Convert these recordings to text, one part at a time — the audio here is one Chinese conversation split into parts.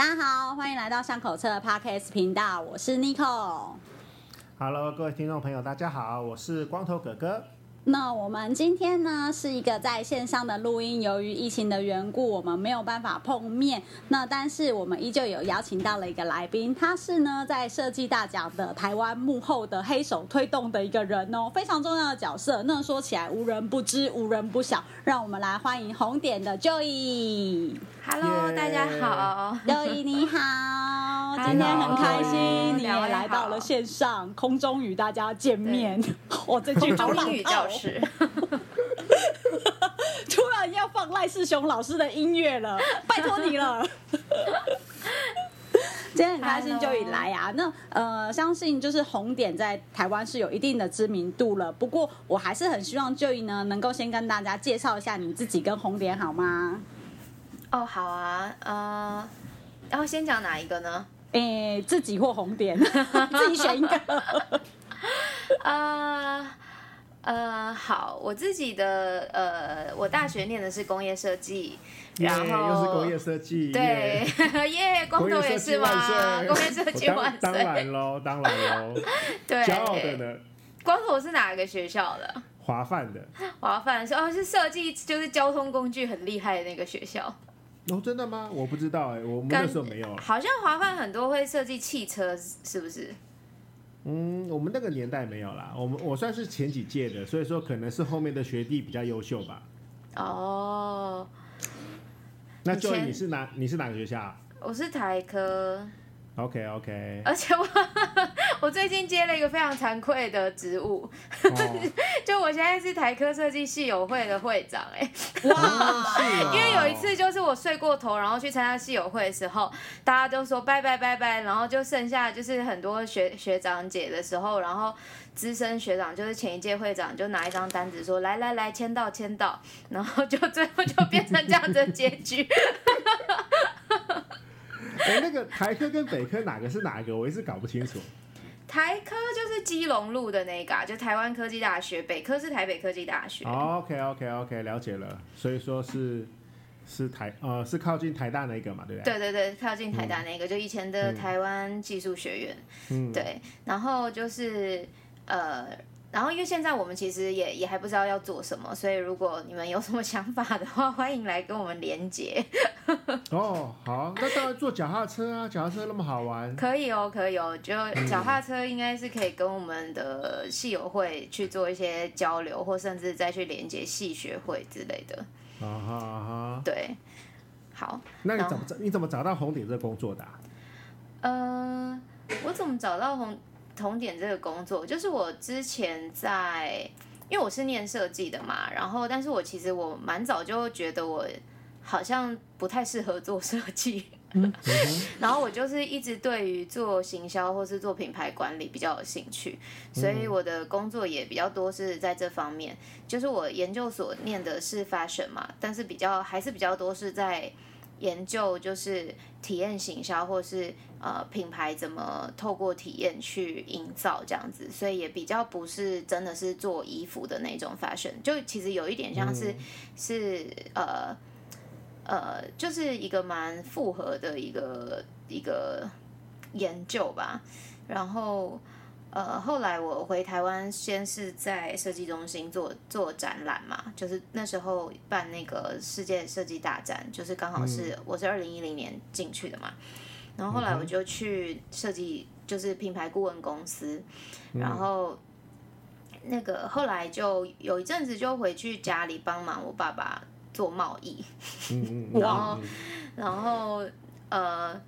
大家好，欢迎来到巷口车的 Podcast 频道，我是 Nicole。Hello，各位听众朋友，大家好，我是光头哥哥。那我们今天呢是一个在线上的录音，由于疫情的缘故，我们没有办法碰面。那但是我们依旧有邀请到了一个来宾，他是呢在设计大奖的台湾幕后的黑手推动的一个人哦，非常重要的角色。那说起来无人不知，无人不晓。让我们来欢迎红点的 Joey。Hello，大家好。，Joey 你好，今天很开心你也来到了线上，空中与大家见面。我 这句好中英语老套哦教室，突然要放赖世雄老师的音乐了，拜托你了。今天很开心就以来啊，那呃，相信就是红点在台湾是有一定的知名度了。不过我还是很希望就以呢能够先跟大家介绍一下你自己跟红点好吗？哦，好啊，呃，然后先讲哪一个呢？诶，自己或红点，自己选一个。呃呃，好，我自己的呃，我大学念的是工业设计，然后耶又是工业设计，对 耶，光头也是吗？工业设计我万当当然，喽，当然喽，对，骄傲的呢，光头是哪个学校的？华范的。华范是哦，是设计就是交通工具很厉害的那个学校。哦，真的吗？我不知道哎，我们那时候没有。好像华范很多会设计汽车，是不是？嗯，我们那个年代没有啦。我们我算是前几届的，所以说可能是后面的学弟比较优秀吧。哦，那以前你是哪？你是哪个学校我是台科，？OK OK，而且我 我最近接了一个非常惭愧的职务，哦，就我现在是台科设计系友会的会长、哎，哇，哦因为有一次就是我睡过头，然后去参加系友会的时候，大家都说拜拜拜拜，然后就剩下就是很多学学长姐的时候，然后资深学长就是前一届会长就拿一张单子说来来来签到签到，然后就最后就变成这样子的结局。哎，那个台科跟北科哪个是哪个？我一直搞不清楚。台科就是基隆路的那个、啊，就台湾科技大学，北科是台北科技大学。OK OK OK，了解了。所以说是是台呃是靠近台大那个嘛，对不对？对对对，靠近台大那个，就以前的台湾技术学院。嗯，对，然后就是呃，然后因为现在我们其实也也还不知道要做什么，所以如果你们有什么 想法的话，欢迎来跟我们连接。哦，好，那当然坐脚踏车啊，脚踏车那么好玩。可以哦，可以哦，就脚踏车应该是可以跟我们的戏友会去做一些交流，或甚至再去连接戏学会之类的。啊哈啊哈，对，好，那你怎么找你怎么找到红点这工作的啊、呃，我怎么找到红红点这个工作？就是我之前在，因为我是念设计的嘛，然后但是我其实我蛮早就觉得我好像不太适合做设计，然后我就是一直对于做行销或是做品牌管理比较有兴趣，所以我的工作也比较多是在这方面。就是我研究所念的是 fashion 嘛，但是比较还是比较多是在研究就是体验行销或是呃品牌怎么透过体验去营造这样子，所以也比较不是真的是做衣服的那种 fashion，就其实有一点像是、是呃呃就是一个蛮复合的一个一个研究吧，然后。呃，后来我回台湾，先是在设计中心做做展览嘛，就是那时候办那个世界设计大展，就是刚好是、我是二零一零年进去的嘛，然后后来我就去设计，就是品牌顾问公司，然后那个后来就有一阵子就回去家里帮忙我爸爸做贸易，然后然后呃，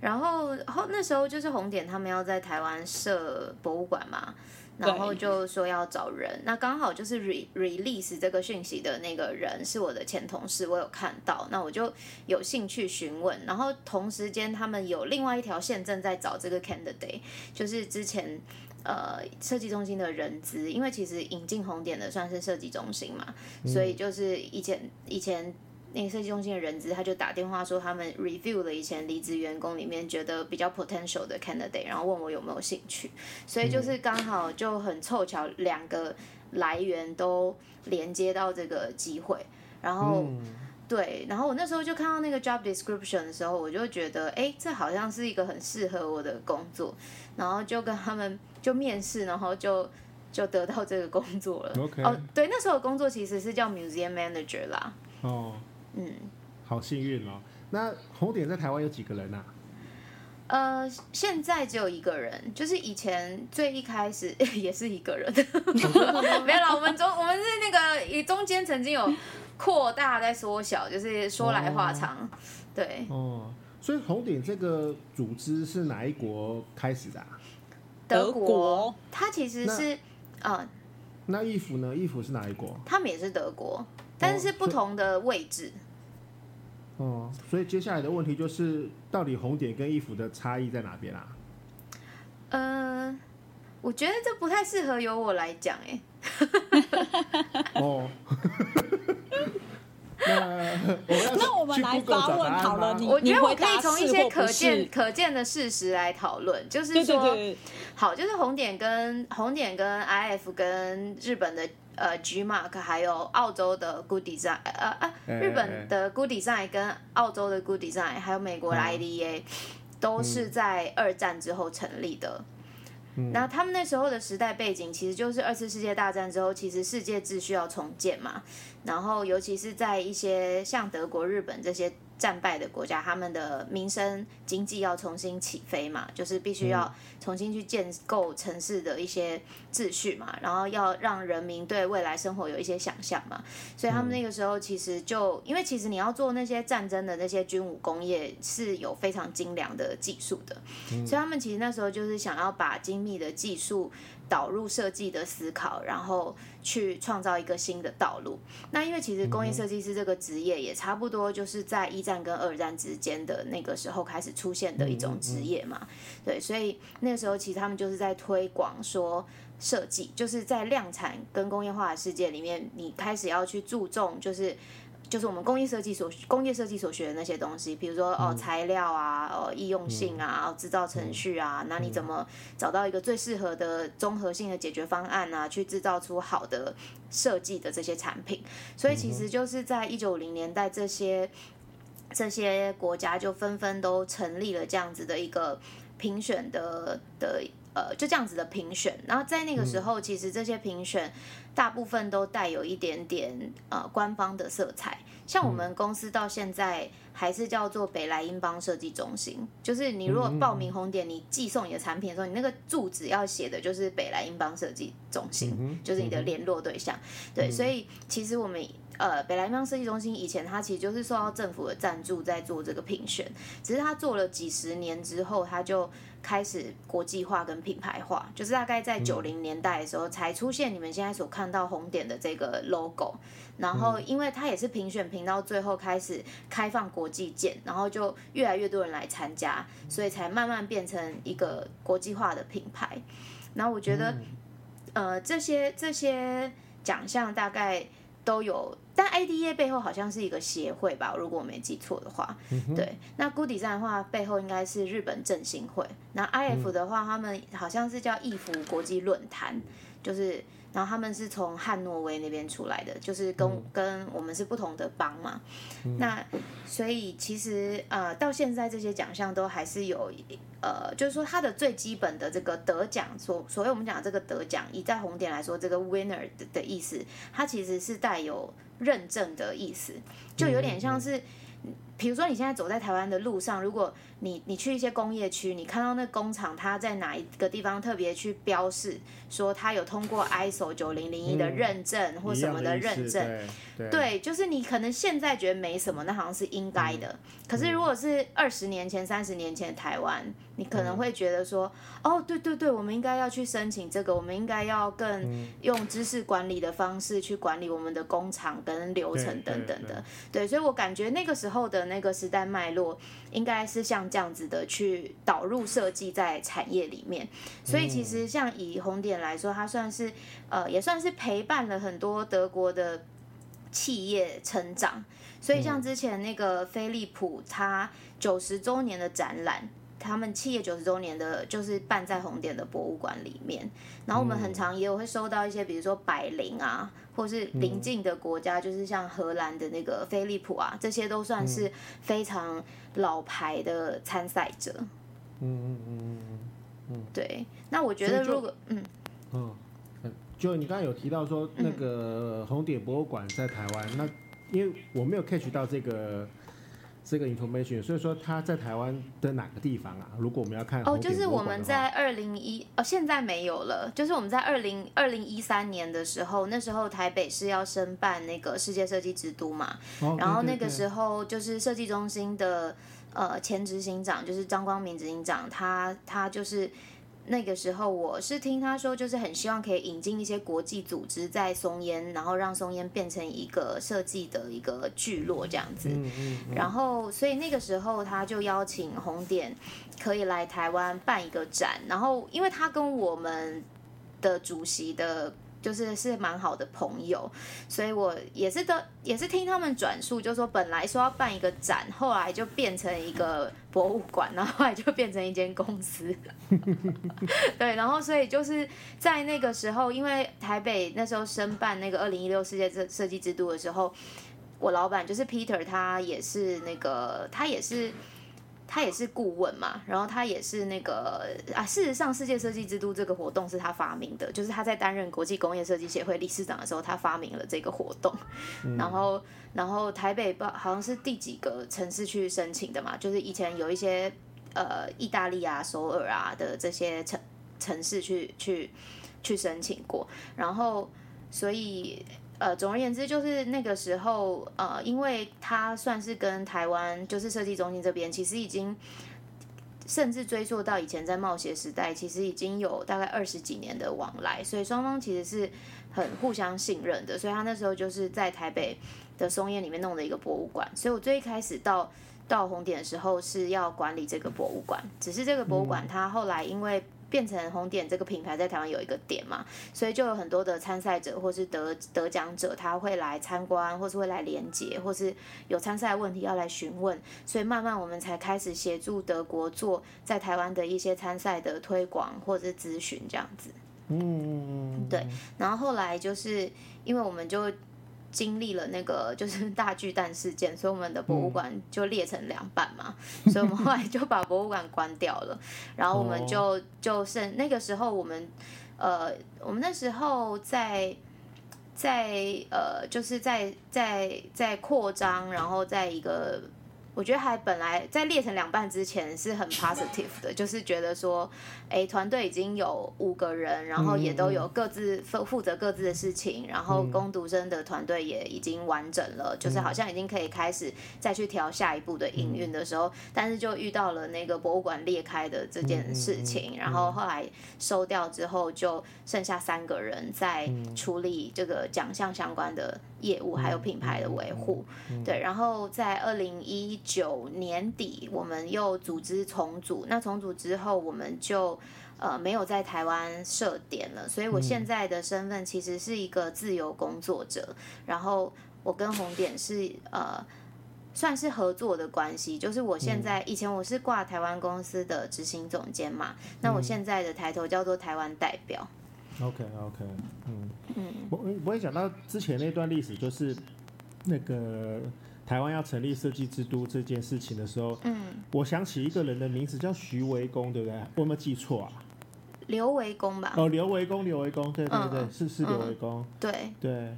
然后后那时候就是红点他们要在台湾设博物馆嘛，然后就说要找人，那刚好就是 re release 这个讯息的那个人是我的前同事，我有看到，那我就有兴趣询问，然后同时间他们有另外一条线正在找这个 candidate，就是之前。呃，设计中心的人资，因为其实引进红点的算是设计中心嘛，所以就是以前以前那个设计中心的人资，他就打电话说他们 review 了以前离职员工里面觉得比较 potential 的 candidate，然后问我有没有兴趣，所以就是刚好就很凑巧两个来源都连接到这个机会，然后。对，然后我那时候就看到那个 job description 的时候，我就觉得，哎，这好像是一个很适合我的工作，然后就跟他们就面试，然后就就得到这个工作了。OK 哦，对，那时候的工作其实是叫 museum manager 啦。哦，嗯，好幸运哦。那红点在台湾有几个人啊？呃，现在只有一个人，就是以前最一开始 也是一个人，没有啦，我们中我们是那个中间曾经有扩大再缩小，就是说来话长，对。哦，所以红点这个组织是哪一国开始的、啊？德国它其实是，呃，那衣服呢？衣服是哪一国？他们也是德国，但是是不同的位置。哦，所以接下来的问题就是，到底红点跟衣服的差异在哪边啊？呃，我觉得这不太适合由我来讲，哎，哦，那我们来发问好了，你我觉得我可以从一些可见可见的事实来讨论，就是对对说，对，好，就是红点跟红点跟 IF 跟日本的呃 G Mark，还有澳洲的 Good Design，呃呃，哎日本的 Good Design 跟澳洲的 Good Design，还有美国的嗯。IDA，、都是在二战之后成立的。那他们那时候的时代背景，其实就是二次世界大战之后，其实世界秩序要重建嘛。然后尤其是在一些像德国、日本这些战败的国家，他们的民生经济要重新起飞嘛，就是必须要重新去建构城市的一些秩序嘛，然后要让人民对未来生活有一些想象嘛。所以他们那个时候其实就，因为其实你要做那些战争的那些军武工业是有非常精良的技术的，所以他们其实那时候就是想要把精密的技术导入设计的思考，然后去创造一个新的道路。那因为其实工业设计师这个职业也差不多就是在一战跟二战之间的那个时候开始出现的一种职业嘛，对，所以那个时候其实他们就是在推广说。设计就是在量产跟工业化的世界里面，你开始要去注重就是就是我们工业设计所工业设计所学的那些东西，比如说哦材料啊，哦易用性啊，哦制造程序啊，那你怎么找到一个最适合的综合性的解决方案啊，去制造出好的设计的这些产品。所以其实就是在一九零年代，这些这些国家就纷纷都成立了这样子的一个评选的的呃，就这样子的评选。然后在那个时候，其实这些评选大部分都带有一点点呃官方的色彩。像我们公司到现在还是叫做北莱英邦设计中心，就是你如果报名红点，你寄送你的产品的时候，你那个住址要写的就是北莱英邦设计中心，就是你的联络对象。对，所以其实我们呃北莱英邦设计中心以前它其实就是受到政府的赞助在做这个评选，只是它做了几十年之后，它就开始国际化跟品牌化，就是大概在九零年代的时候才出现你们现在所看到红点的这个 logo。然后，因为它也是评选评到最后开始开放国际件，然后就越来越多人来参加，所以才慢慢变成一个国际化的品牌。然后我觉得，呃，这些这些奖项大概都有，但 IDA 背后好像是一个协会吧，如果我没记错的话。对，那 Good Design 的话，背后应该是日本振兴会。那 IF 的话，他们好像是叫易服国际论坛，就是。然后他们是从汉诺威那边出来的，就是跟、跟我们是不同的帮嘛。那所以其实呃，到现在这些奖项都还是有呃，就是说它的最基本的这个得奖，所所谓我们讲这个得奖，以在红点来说，这个 winner 的的意思，它其实是带有认证的意思，就有点像是。比如说，你现在走在台湾的路上，如果你你去一些工业区，你看到那工厂，它在哪一个地方特别去标示说它有通过 ISO 九零零一的认证或什么的认证，思对对对，就是你可能现在觉得没什么，那好像是应该的。可是如果是二十年前、三十年前的台湾，你可能会觉得说，哦，对对对，我们应该要去申请这个，我们应该要更用知识管理的方式去管理我们的工厂跟流程对等等对的。对，所以我感觉那个时候的那个时代脉络，应该是像这样子的去导入设计在产业里面。所以其实像以红点来说，它算是呃也算是陪伴了很多德国的企业成长。所以像之前那个飞利浦，它九十周年的展览。他们企业九十周年的，就是办在红点的博物馆里面。然后我们很常也有会收到一些，比如说百灵啊，或是邻近的国家，就是像荷兰的那个飞利浦啊，这些都算是非常老牌的参赛者。嗯嗯嗯嗯对，那我觉得如果嗯。嗯嗯，就你刚刚有提到说那个红点博物馆在台湾，那因为我没有 catch 到这个这个 information，所以说他在台湾的哪个地方啊？如果我们要看哦，就是我们在二零一哦，现在没有了。就是我们在二零二零一三年的时候，那时候台北市要申办那个世界设计之都嘛，哦然后那个时候就是设计中心的呃前执行长就是张光明执行长，他他就是那个时候我是听他说，就是很希望可以引进一些国际组织在松烟，然后让松烟变成一个设计的一个聚落这样子。嗯嗯嗯然后，所以那个时候他就邀请红点可以来台湾办一个展，然后因为他跟我们的主席的。就是是蛮好的朋友，所以我也是的，也是听他们转述，就说本来说要办一个展，后来就变成一个博物馆，然后后来就变成一间公司。对，然后所以就是在那个时候，因为台北那时候申办那个二零一六世界设设计之都的时候，我老板就是 Peter，他也是那个，他也是。他也是顾问嘛，然后他也是那个啊，事实上，世界设计之都这个活动是他发明的，就是他在担任国际工业设计协会理事长的时候，他发明了这个活动。然后，然后台北不好像是第几个城市去申请的嘛？就是以前有一些呃意大利啊、首尔啊的这些城城市去去去申请过，然后所以呃，总而言之，就是那个时候呃，因为他算是跟台湾就是设计中心这边，其实已经。甚至追溯到以前在冒险时代，其实已经有大概二十几年的往来，所以双方其实是很互相信任的。所以他那时候就是在台北的松烟里面弄的一个博物馆。所以我最一开始到到红点的时候是要管理这个博物馆，只是这个博物馆它后来因为变成红点这个品牌在台湾有一个点嘛，所以就有很多的参赛者或是得得奖者，他会来参观，或是会来连接，或是有参赛问题要来询问，所以慢慢我们才开始协助德国做在台湾的一些参赛的推广或者咨询这样子。嗯，对，然后后来就是因为我们就经历了那个就是大巨蛋事件，所以我们的博物馆就裂成两半嘛，所以我们后来就把博物馆关掉了，然后我们就就剩那个时候我们呃，我们那时候在。在呃，就是在在在扩张，然后在一个，我觉得还本来在裂成两半之前是很 positive 的，就是觉得说，哎，团队已经有五个人，然后也都有各自负负责各自的事情，然后攻读生的团队也已经完整了，就是好像已经可以开始再去调下一步的营运的时候，但是就遇到了那个博物馆裂开的这件事情，然后后来收掉之后，就剩下三个人在处理这个奖项相关的业务，还有品牌的维护。对，然后在二零一九年底，我们又组织重组。那重组之后，我们就呃没有在台湾设点了，所以我现在的身份其实是一个自由工作者。然后我跟红点是呃算是合作的关系，就是我现在、以前我是挂台湾公司的执行总监嘛，那我现在的抬头叫做台湾代表。OK OK，嗯。嗯，我我也讲到之前那段历史，就是那个台湾要成立设计之都这件事情的时候，嗯，我想起一个人的名字叫徐维公，对不对？我有没有记错啊？刘维公吧，哦，刘维公，刘维公，对对对，嗯是是刘维公，对，对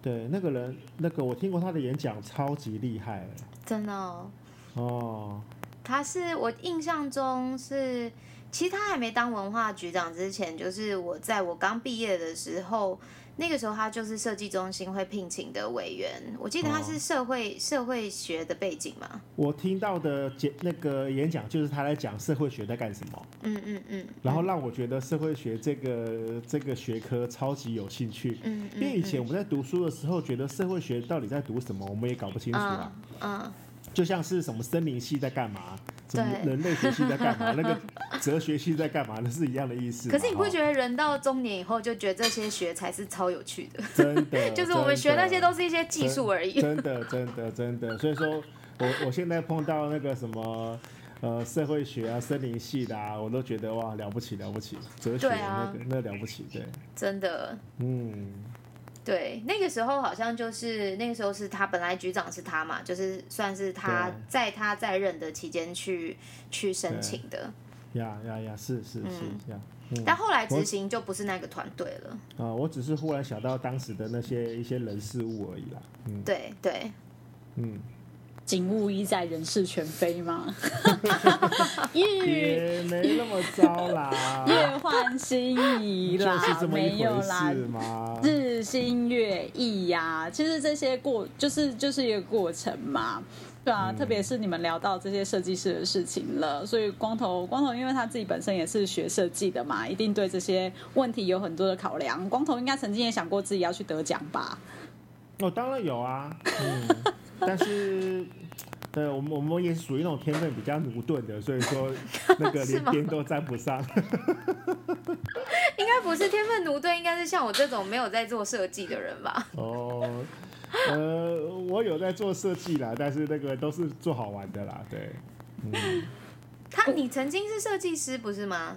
对，那个人，那个我听过他的演讲，超级厉害真的、哦。哦。他是我印象中是，其实他还没当文化局长之前，就是我在我刚毕业的时候，那个时候他就是设计中心会聘请的委员。我记得他是社会、社会学的背景嘛，我听到的讲那个演讲就是他在讲社会学在干什么，嗯嗯嗯，然后让我觉得社会学这个这个学科超级有兴趣。因为以前我们在读书的时候，觉得社会学到底在读什么，我们也搞不清楚啊。嗯嗯就像是什么森林系在干嘛，什么人类学系在干嘛，那个哲学系在干嘛，那是一样的意思。可是你不觉得人到中年以后就觉得这些学才是超有趣的？真的，就是我们学那些都是是一些技术而已。真的，真的，真的。所以说我我现在碰到那个什么。呃社会学啊、森林系的啊，我都觉得哇了不起了不起，哲学那个、那了不起，对，真的。嗯，对，那个时候好像就是那个时候是他本来局长是他嘛，就是算是他在他在任的期间去去申请的，呀呀呀，是是是呀，嗯但后来执行就不是那个团队了。啊，我只是忽然想到当时的那些一些人事物而已啦，嗯。对对，嗯，景物一在，人事全非吗？越也没那么糟啦，月换新意就啦，没有回啦日新月异呀、其实这些过就是就是一个过程嘛，对啊，特别是你们聊到这些设计师的事情了，所以光头光头因为他自己本身也是学设计的嘛，一定对这些问题有很多的考量。光头应该曾经也想过自己要去得奖吧？哦，当然有啊，嗯，但是。对我们，我们也属于那种天分比较驽钝的，所以说那个 连边都沾不上。应该不是天分奴队，应该是像我这种没有在做设计的人吧？哦，呃，我有在做设计啦，但是那个都是做好玩的啦，对，嗯，他，你曾经是设计师不是吗？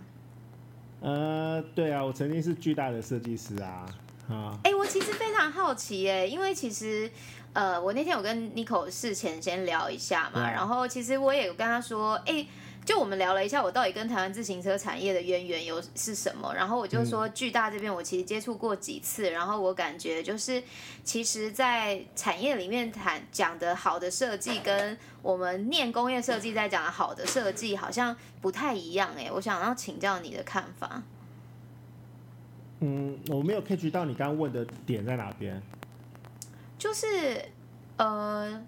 呃，对啊，我曾经是巨大的设计师啊，啊，哎、我其实非常好奇耶，因为其实呃，我那天有跟 Nico 事前先聊一下嘛，然后其实我也有跟他说，哎、就我们聊了一下，我到底跟台湾自行车产业的渊源有是什么？然后我就说，巨大这边我其实接触过几次，然后我感觉就是，其实，在产业里面谈讲的好的设计，跟我们念工业设计在讲的好的设计，好像不太一样哎。我想要请教你的看法。嗯，我没有 catch 到你刚刚问的点在哪边。就是呃，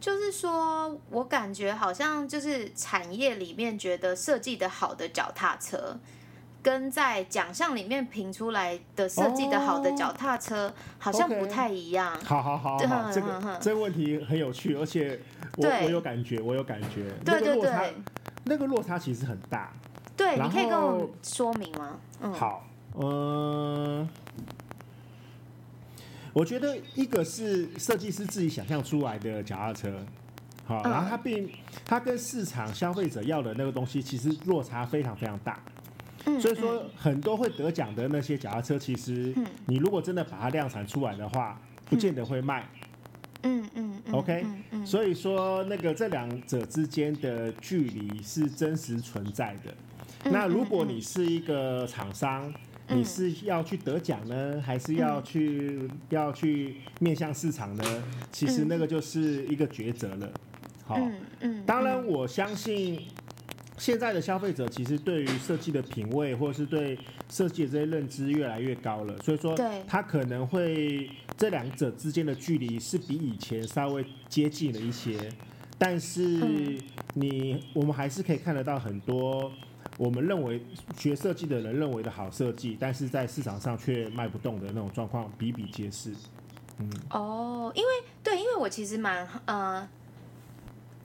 就是说我感觉好像就是产业里面觉得设计的好的脚踏车，跟在奖项里面评出来的设计的好的脚踏车，好像不太一样。好好好好，这个这个问题很有趣，而且我我有感觉，我有感觉，对对对，那个落差其实很大。对，你可以跟我们说明吗？嗯，好，嗯、我觉得一个是设计师自己想象出来的脚踏车，好，嗯。然后它并它跟市场消费者要的那个东西其实落差非常非常大，嗯所以说很多会得奖的那些脚踏车，其实嗯。你如果真的把它量产出来的话，不见得会卖。嗯嗯嗯 OK，所以说那个这两者之间的距离是真实存在的。嗯那如果你是一个厂商，嗯你是要去得奖呢，还是要去、要去面向市场呢？其实那个就是一个抉择了。好，嗯嗯，当然我相信现在的消费者其实对于设计的品味，或者是对设计的这些认知越来越高了，所以说对他可能会这两者之间的距离是比以前稍微接近了一些，但是嗯你我们还是可以看得到很多。我们认为学设计的人认为的好设计，但是在市场上却卖不动的那种状况比比皆是。嗯哦，因为对，因为我其实蛮呃，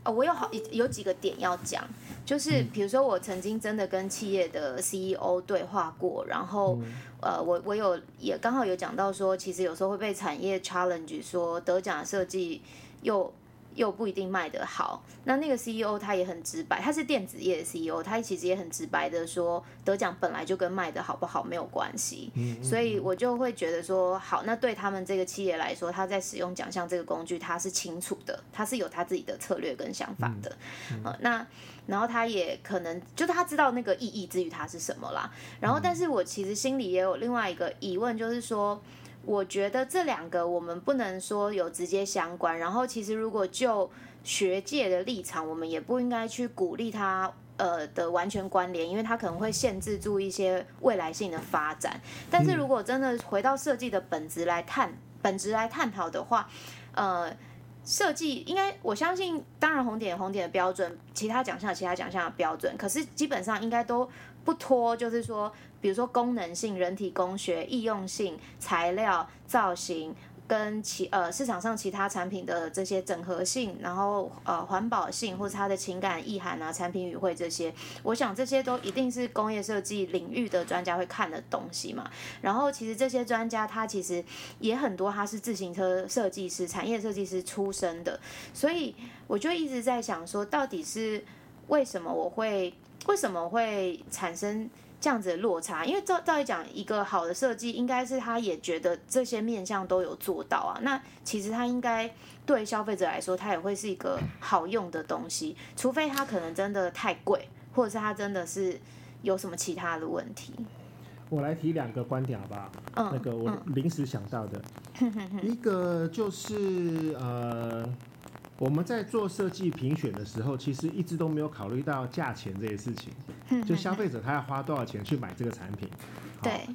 哦，我有好有几个点要讲，就是比如说我曾经真的跟企业的 CEO 对话过，然后、呃，我我有也刚好有讲到说，其实有时候会被产业 challenge 说得奖设计又。又不一定卖得好，那那个 CEO 他也很直白，他是电子业的 CEO，他其实也很直白的说，得奖本来就跟卖的好不好没有关系，所以我就会觉得说，好，那对他们这个企业来说，他在使用奖项这个工具，他是清楚的，他是有他自己的策略跟想法的，呃，那然后他也可能就他知道那个意义之于他是什么啦，然后但是我其实心里也有另外一个疑问，就是说。我觉得这两个我们不能说有直接相关，然后其实如果就学界的立场，我们也不应该去鼓励它呃的完全关联，因为它可能会限制住一些未来性的发展。但是如果真的回到设计的本质来探本质来探讨的话，呃。设计应该，我相信，当然红点红点的标准，其他奖项其他奖项的标准，可是基本上应该都不脱，就是说，比如说功能性、人体工学、易用性、材料、造型。跟其呃市场上其他产品的这些整合性，然后呃环保性或者它的情感意涵啊、产品语汇这些，我想这些都一定是工业设计领域的专家会看的东西嘛。然后其实这些专家他其实也很多，他是自行车设计师、产业设计师出身的，所以我就一直在想说，到底是。为什么我会为什么会产生这样子的落差？因为照照理讲，一个好的设计应该是他也觉得这些面向都有做到啊。那其实他应该对消费者来说，它也会是一个好用的东西，除非它可能真的太贵，或者是它真的是有什么其他的问题。我来提两个观点好不好？嗯，那个我嗯临时想到的，一个就是呃，我们在做设计评选的时候，其实一直都没有考虑到价钱这些事情，就消费者他要花多少钱去买这个产品。对，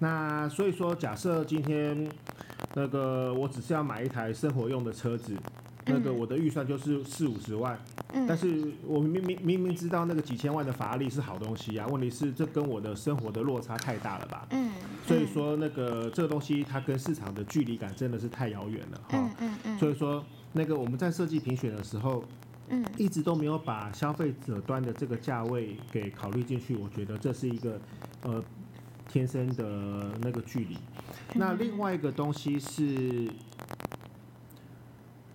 那所以说，假设今天那个我只是要买一台生活用的车子，那个我的预算就是四五十万，嗯但是我明明明明知道那个几千万的法拉利是好东西啊，问题是这跟我的生活的落差太大了吧？嗯，所以说那个这个东西它跟市场的距离感真的是太遥远了哈。嗯嗯嗯所以说那个我们在设计评选的时候，嗯一直都没有把消费者端的这个价位给考虑进去，我觉得这是一个呃天生的那个距离。那另外一个东西是，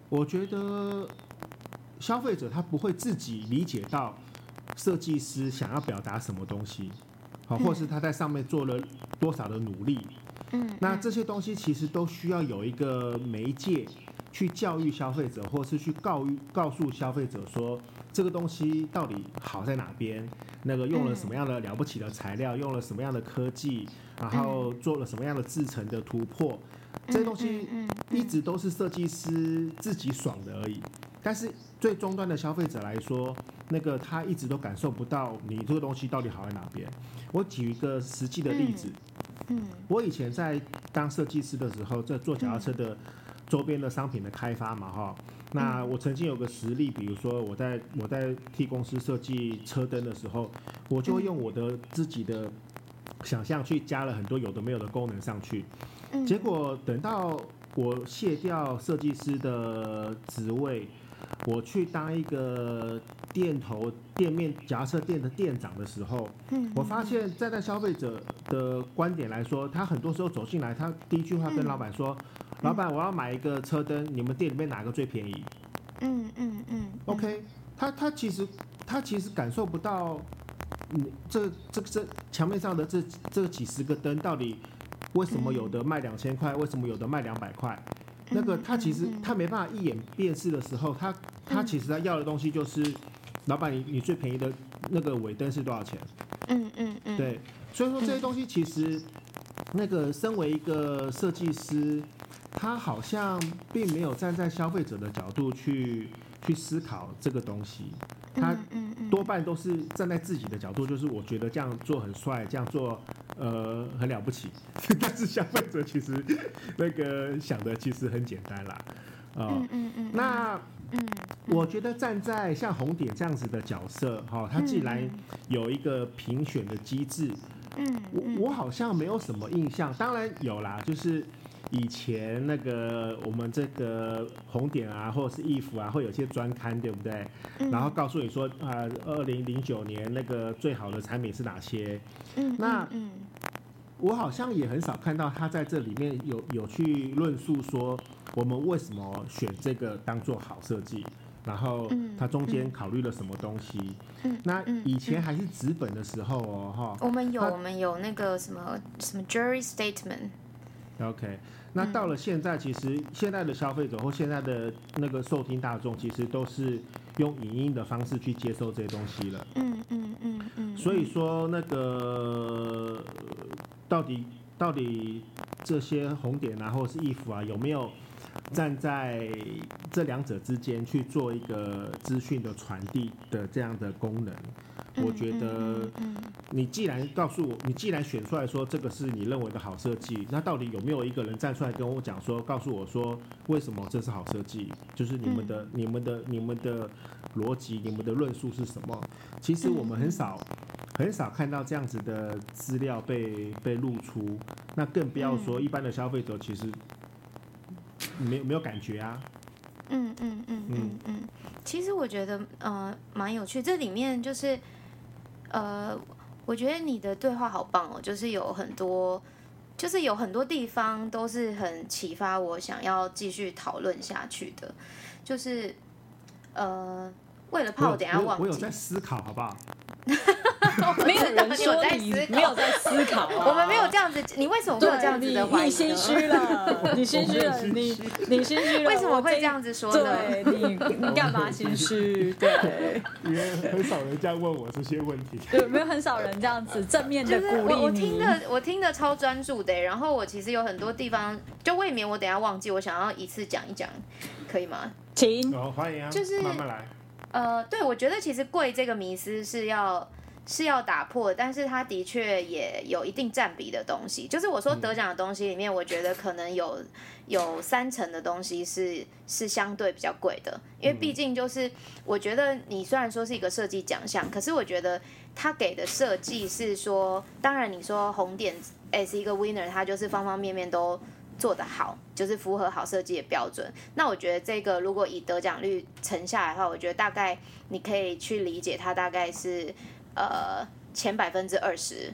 我觉得消费者他不会自己理解到设计师想要表达什么东西，好，或是他在上面做了多少的努力。嗯，那这些东西其实都需要有一个媒介去教育消费者，或是去告育告诉消费者说这个东西到底好在哪边，那个用了什么样的了不起的材料，用了什么样的科技，然后做了什么样的制成的突破，这些东西嗯一直都是设计师自己爽的而已。但是最终端的消费者来说，那个他一直都感受不到你这个东西到底好在哪边。我举一个实际的例子。嗯我以前在当设计师的时候，在做脚踏车的周边的商品的开发嘛，哈。那我曾经有个实例，比如说我在我在替公司设计车灯的时候，我就会用我的自己的想象去加了很多有的没有的功能上去。嗯，结果等到我卸掉设计师的职位，我去当一个店头店面脚踏车店的店长的时候，嗯我发现站在消费者的观点来说，他很多时候走进来，他第一句话跟老板说：“老板，我要买一个车灯，你们店里面哪个最便宜嗯嗯嗯？”OK，他他其实他其实感受不到，嗯，这这这墙面上的这这几十个灯到底为什么有的卖两千块，为什么有的卖两百块？那个他其实他没办法一眼辨识的时候，他他其实他要的东西就是，老板你你最便宜的那个尾灯是多少钱？嗯嗯嗯，对，所以说这些东西其实，那个身为一个设计师，他好像并没有站在消费者的角度去去思考这个东西，他多半都是站在自己的角度，就是我觉得这样做很帅，这样做呃很了不起，但是消费者其实那个想的其实很简单啦，啊、嗯嗯嗯，那。嗯我觉得站在像红点这样子的角色，哈、他既然有一个评选的机制，嗯。我我好像没有什么印象，当然有啦，就是以前那个我们这个红点啊，或者是衣服啊，会有些专刊，对不对？嗯然后告诉你说，呃，二零零九年那个最好的产品是哪些？嗯那嗯我好像也很少看到他在这里面有有去论述说我们为什么选这个当做好设计，然后嗯它中间考虑了什么东西。嗯那嗯以前还是纸本的时候哦，哈、我们有我们有那个什么什么 jury statement，OK，那到了现在，其实现在的消费者或现在的那个受听大众，其实都是用影音的方式去接受这些东西了。嗯嗯嗯嗯，所以说，那个到底到底这些红点啊，或者是衣服啊，有没有站在这两者之间去做一个资讯的传递的这样的功能？我觉得嗯你既然告诉我，你既然选出来说这个是你认为的好设计，那到底有没有一个人站出来跟我讲说，告诉我说为什么这是好设计？就是你们的、你们的、你们的逻辑、你们的论述是什么？其实我们很少、很少看到这样子的资料被被露出，那更不要说一般的消费者其实没有没有感觉啊。嗯嗯嗯嗯嗯，其实我觉得呃蛮有趣，这里面就是呃，我觉得你的对话好棒哦，就是有很多，就是有很多地方都是很启发我想要继续讨论下去的，就是呃，为了怕我等下忘记我有在，思考，好不好？没有人说你你有在思考没有在思考啊，我们没有这样子，你为什么会有这样子的怀疑你心呢？虚了，你心虚了，你你心虚了，为什么我会这样子说呢？对你，你干嘛心虚？对，因为很少人这样问我这些问题。有没有很少人这样子正面的就是鼓我我？听的我听的超专注的，然后我其实有很多地方就未免我等下忘记，我想要一次讲一讲，可以吗？请好，欢迎啊，就是慢慢来。呃，对，我觉得其实贵这个迷思是要是要打破，但是它的确也有一定占比的东西。就是我说得奖的东西里面，我觉得可能有有三成的东西是是相对比较贵的，因为毕竟就是我觉得你虽然说是一个设计奖项，可是我觉得他给的设计是说，当然你说红点诶是一个 winner，他就是方方面面都。做得好，就是符合好设计的标准。那我觉得这个如果以得奖率乘下来的话，我觉得大概你可以去理解它大概是呃前百分之二十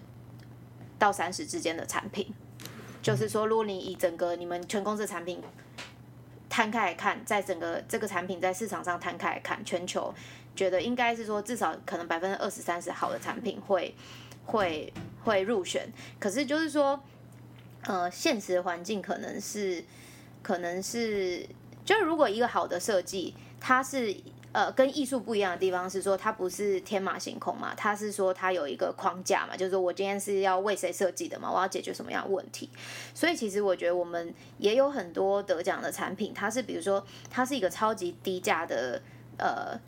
到三十之间的产品。就是说，如果你以整个你们全公司的产品摊开来看，在整个这个产品在市场上摊开来看，全球觉得应该是说至少可能百分之二十三十好的产品会会会入选。可是就是说，呃，现实环境可能是可能是，就是如果一个好的设计，它是呃跟艺术不一样的地方是说，它不是天马行空嘛，它是说它有一个框架嘛，就是说我今天是要为谁设计的嘛，我要解决什么样的问题。所以其实我觉得我们也有很多得奖的产品，它是比如说它是一个超级低价的呃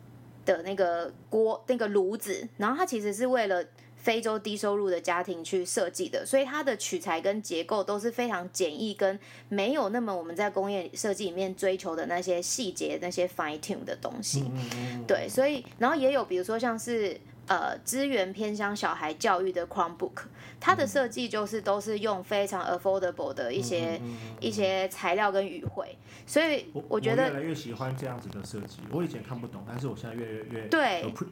的那个锅那个炉子，然后它其实是为了。非洲低收入的家庭去设计的，所以它的取材跟结构都是非常简易，跟没有那么我们在工业设计里面追求的那些细节、那些 fine tune 的东西。对，所以然后也有比如说像是呃资源偏向小孩教育的 Chromebook，它的设计就是都是用非常 affordable 的一些、一些材料跟语汇，所以我我觉得越来越喜欢这样子的设计。我以前看不懂，但是我现在越越越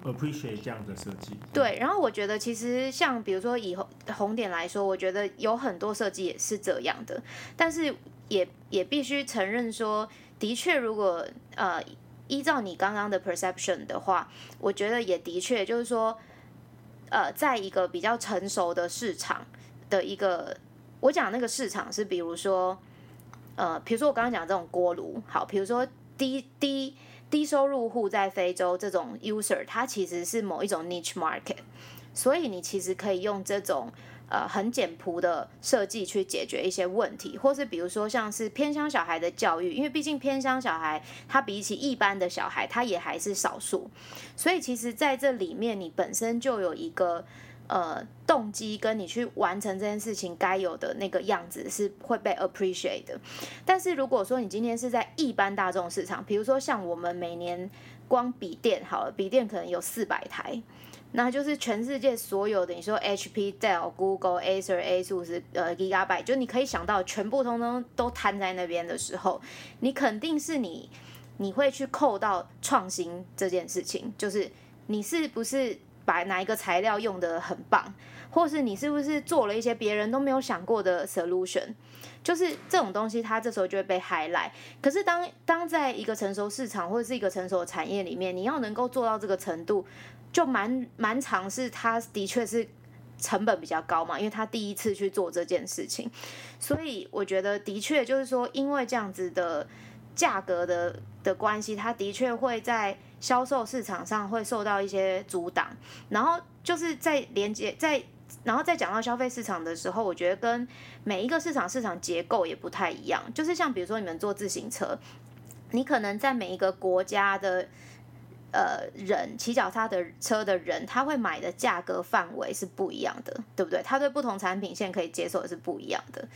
appreciate 这样的设计。对，然后我觉得其实像比如说以红红点来说，我觉得有很多设计也是这样的，但是也也必须承认说，的确如果呃依照你刚刚的 perception 的话，我觉得也的确就是说，呃，在一个比较成熟的市场的一个，我讲那个市场是比如说，呃，比如说我刚刚讲这种锅炉，好，比如说低低。低收入户在非洲这种 user，它其实是某一种 niche market，所以你其实可以用这种呃很简朴的设计去解决一些问题，或是比如说像是偏乡小孩的教育，因为毕竟偏乡小孩他比起一般的小孩，他也还是少数，所以其实在这里面你本身就有一个。呃，动机跟你去完成这件事情该有的那个样子是会被 appreciate 的。但是如果说你今天是在一般大众市场，比如说像我们每年光笔电好了，笔电可能有四百台，那就是全世界所有的你说 HP、Dell、Google、Acer、ASUS、呃 Gigabyte，就你可以想到全部通通都摊在那边的时候，你肯定是你你会去扣到创新这件事情，就是你是不是把哪一个材料用的很棒，或是你是不是做了一些别人都没有想过的 solution，就是这种东西，它这时候就会被 highlight。可是当当在一个成熟市场或者是一个成熟的产业里面，你要能够做到这个程度，就蛮蛮尝试，它的确是成本比较高嘛，因为他第一次去做这件事情，所以我觉得的确就是说，因为这样子的价格的的关系，它的确会在销售市场上会受到一些阻挡，然后就是在连接在。然后再讲到消费市场的时候，我觉得跟每一个市场市场结构也不太一样。就是像比如说你们做自行车，你可能在每一个国家的呃人骑脚踏的车的人，他会买的价格范围是不一样的，对不对？他对不同产品线可以接受的是不一样的。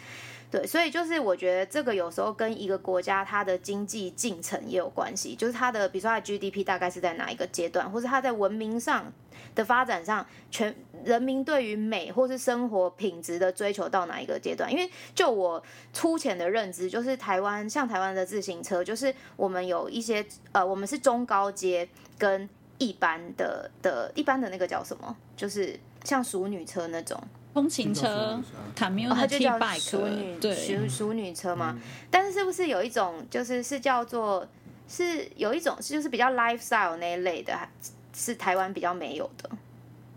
对，所以就是我觉得这个有时候跟一个国家它的经济进程也有关系，就是它的比如说它的 GDP 大概是在哪一个阶段，或者它在文明上的发展上，全人民对于美或是生活品质的追求到哪一个阶段？因为就我粗浅的认知，就是台湾像台湾的自行车，就是我们有一些呃，我们是中高阶跟一般的的一般的那个叫什么，就是像熟女车那种。通勤车它就，community 叫 bike，淑女对，淑淑女车嘛。但是是不是有一种就是是叫做是有一种是就是比较 lifestyle 那一类的，是台湾比较没有的。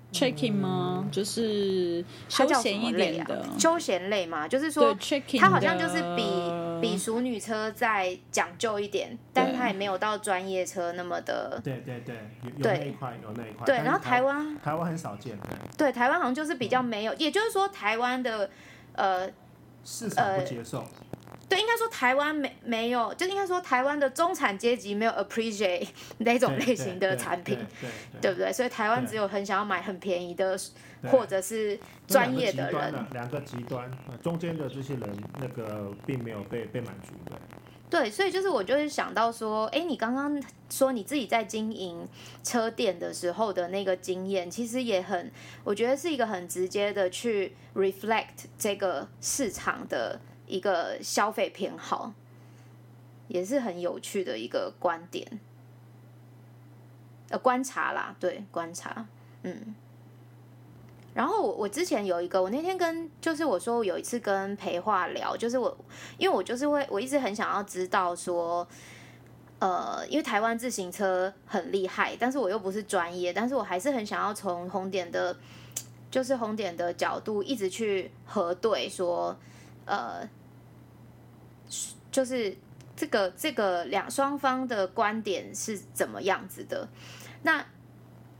Checking 吗？就是休闲一么类的，？休闲类嘛，就是说它好像就是比比熟女车再讲究一点，但是它也没有到专业车那么的。对对对，有有那一块，有那一块。对，然后台湾台湾很少见，对，对台湾好像就是比较没有，也就是说台湾的呃市场不接受。对，应该说台湾没没有，就应该说台湾的中产阶级没有 appreciate 那种类型的产品，对对 对不对？所以台湾只有很想要买很便宜的，或者是专业的人。两个极端，呃中间的这些人那个并没有被被满足的。对，所以就是我就是想到说，哎，你刚刚说你自己在经营车店的时候的那个经验，其实也很，我觉得是一个很直接的去 reflect 这个市场的一个消费偏好，也是很有趣的一个观点，呃，观察啦，对，观察，嗯。然后我我之前有一个，我那天跟就是我说我有一次跟培化聊，就是我因为我就是会我一直很想要知道说，呃，因为台湾自行车很厉害，但是我又不是专业，但是我还是很想要从红点的，就是红点的角度一直去核对说，呃，就是这个这个两双方的观点是怎么样子的，那。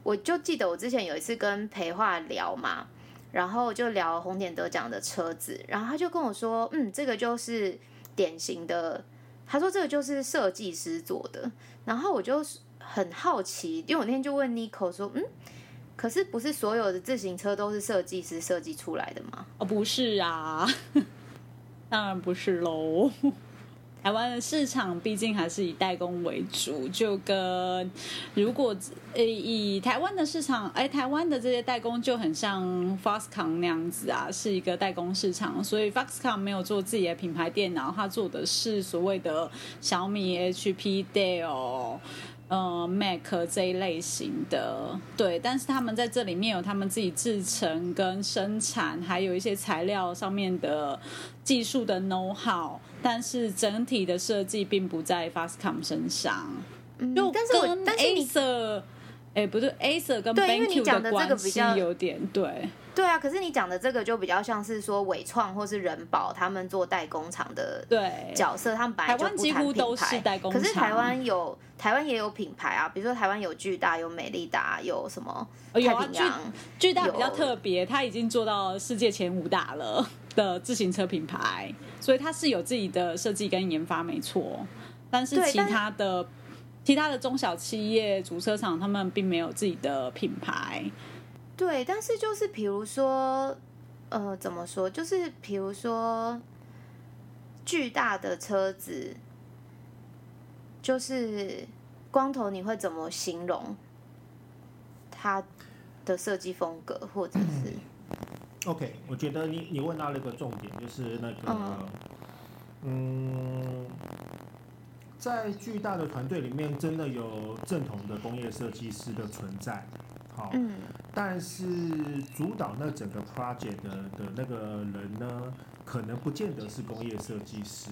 我就记得我之前有一次跟培化聊嘛，然后就聊红点得奖的车子，然后他就跟我说，嗯，这个就是典型的，他说这个就是设计师做的，然后我就很好奇，因为我那天就问 Nico 说，嗯，可是不是所有的自行车都是设计师设计出来的吗？哦，不是啊，当然不是喽。台湾的市场毕竟还是以代工为主，就跟如果呃以台湾的市场，哎，台湾的这些代工就很像 Foxconn 那样子啊，是一个代工市场，所以 Foxconn 没有做自己的品牌电脑，它做的是所谓的小米、HP、Dell。呃，Mac 这一类型的，对，但是他们在这里面有他们自己制成跟生产，还有一些材料上面的技术的 know how，但是整体的设计并不在 Fastcom 身上，嗯就但是但是你哎，不对，Acer 跟对因为你 BenQ 讲的这个关系比较有点对，对啊，可是你讲的这个就比较像是说伟创或是人保他们做代工厂的对角色，他们本来就台湾不谈品几乎都是牌代工厂可是台湾有台湾也有品牌啊，比如说台湾有巨大、有美利达、有什么太平洋，巨大比较特别，它已经做到世界前五大了的自行车品牌，所以它是有自己的设计跟研发，没错。但是其他的其他的中小企业主车厂，他们并没有自己的品牌。对，但是就是比如说，呃，怎么说？就是比如说巨大的车子，就是光头，你会怎么形容它的设计风格，或者是？OK，我觉得你你问到了一个重点，就是那个，嗯嗯，在巨大的团队里面，真的有正统的工业设计师的存在，好，嗯但是主导那整个 project 的的那个人呢，可能不见得是工业设计师。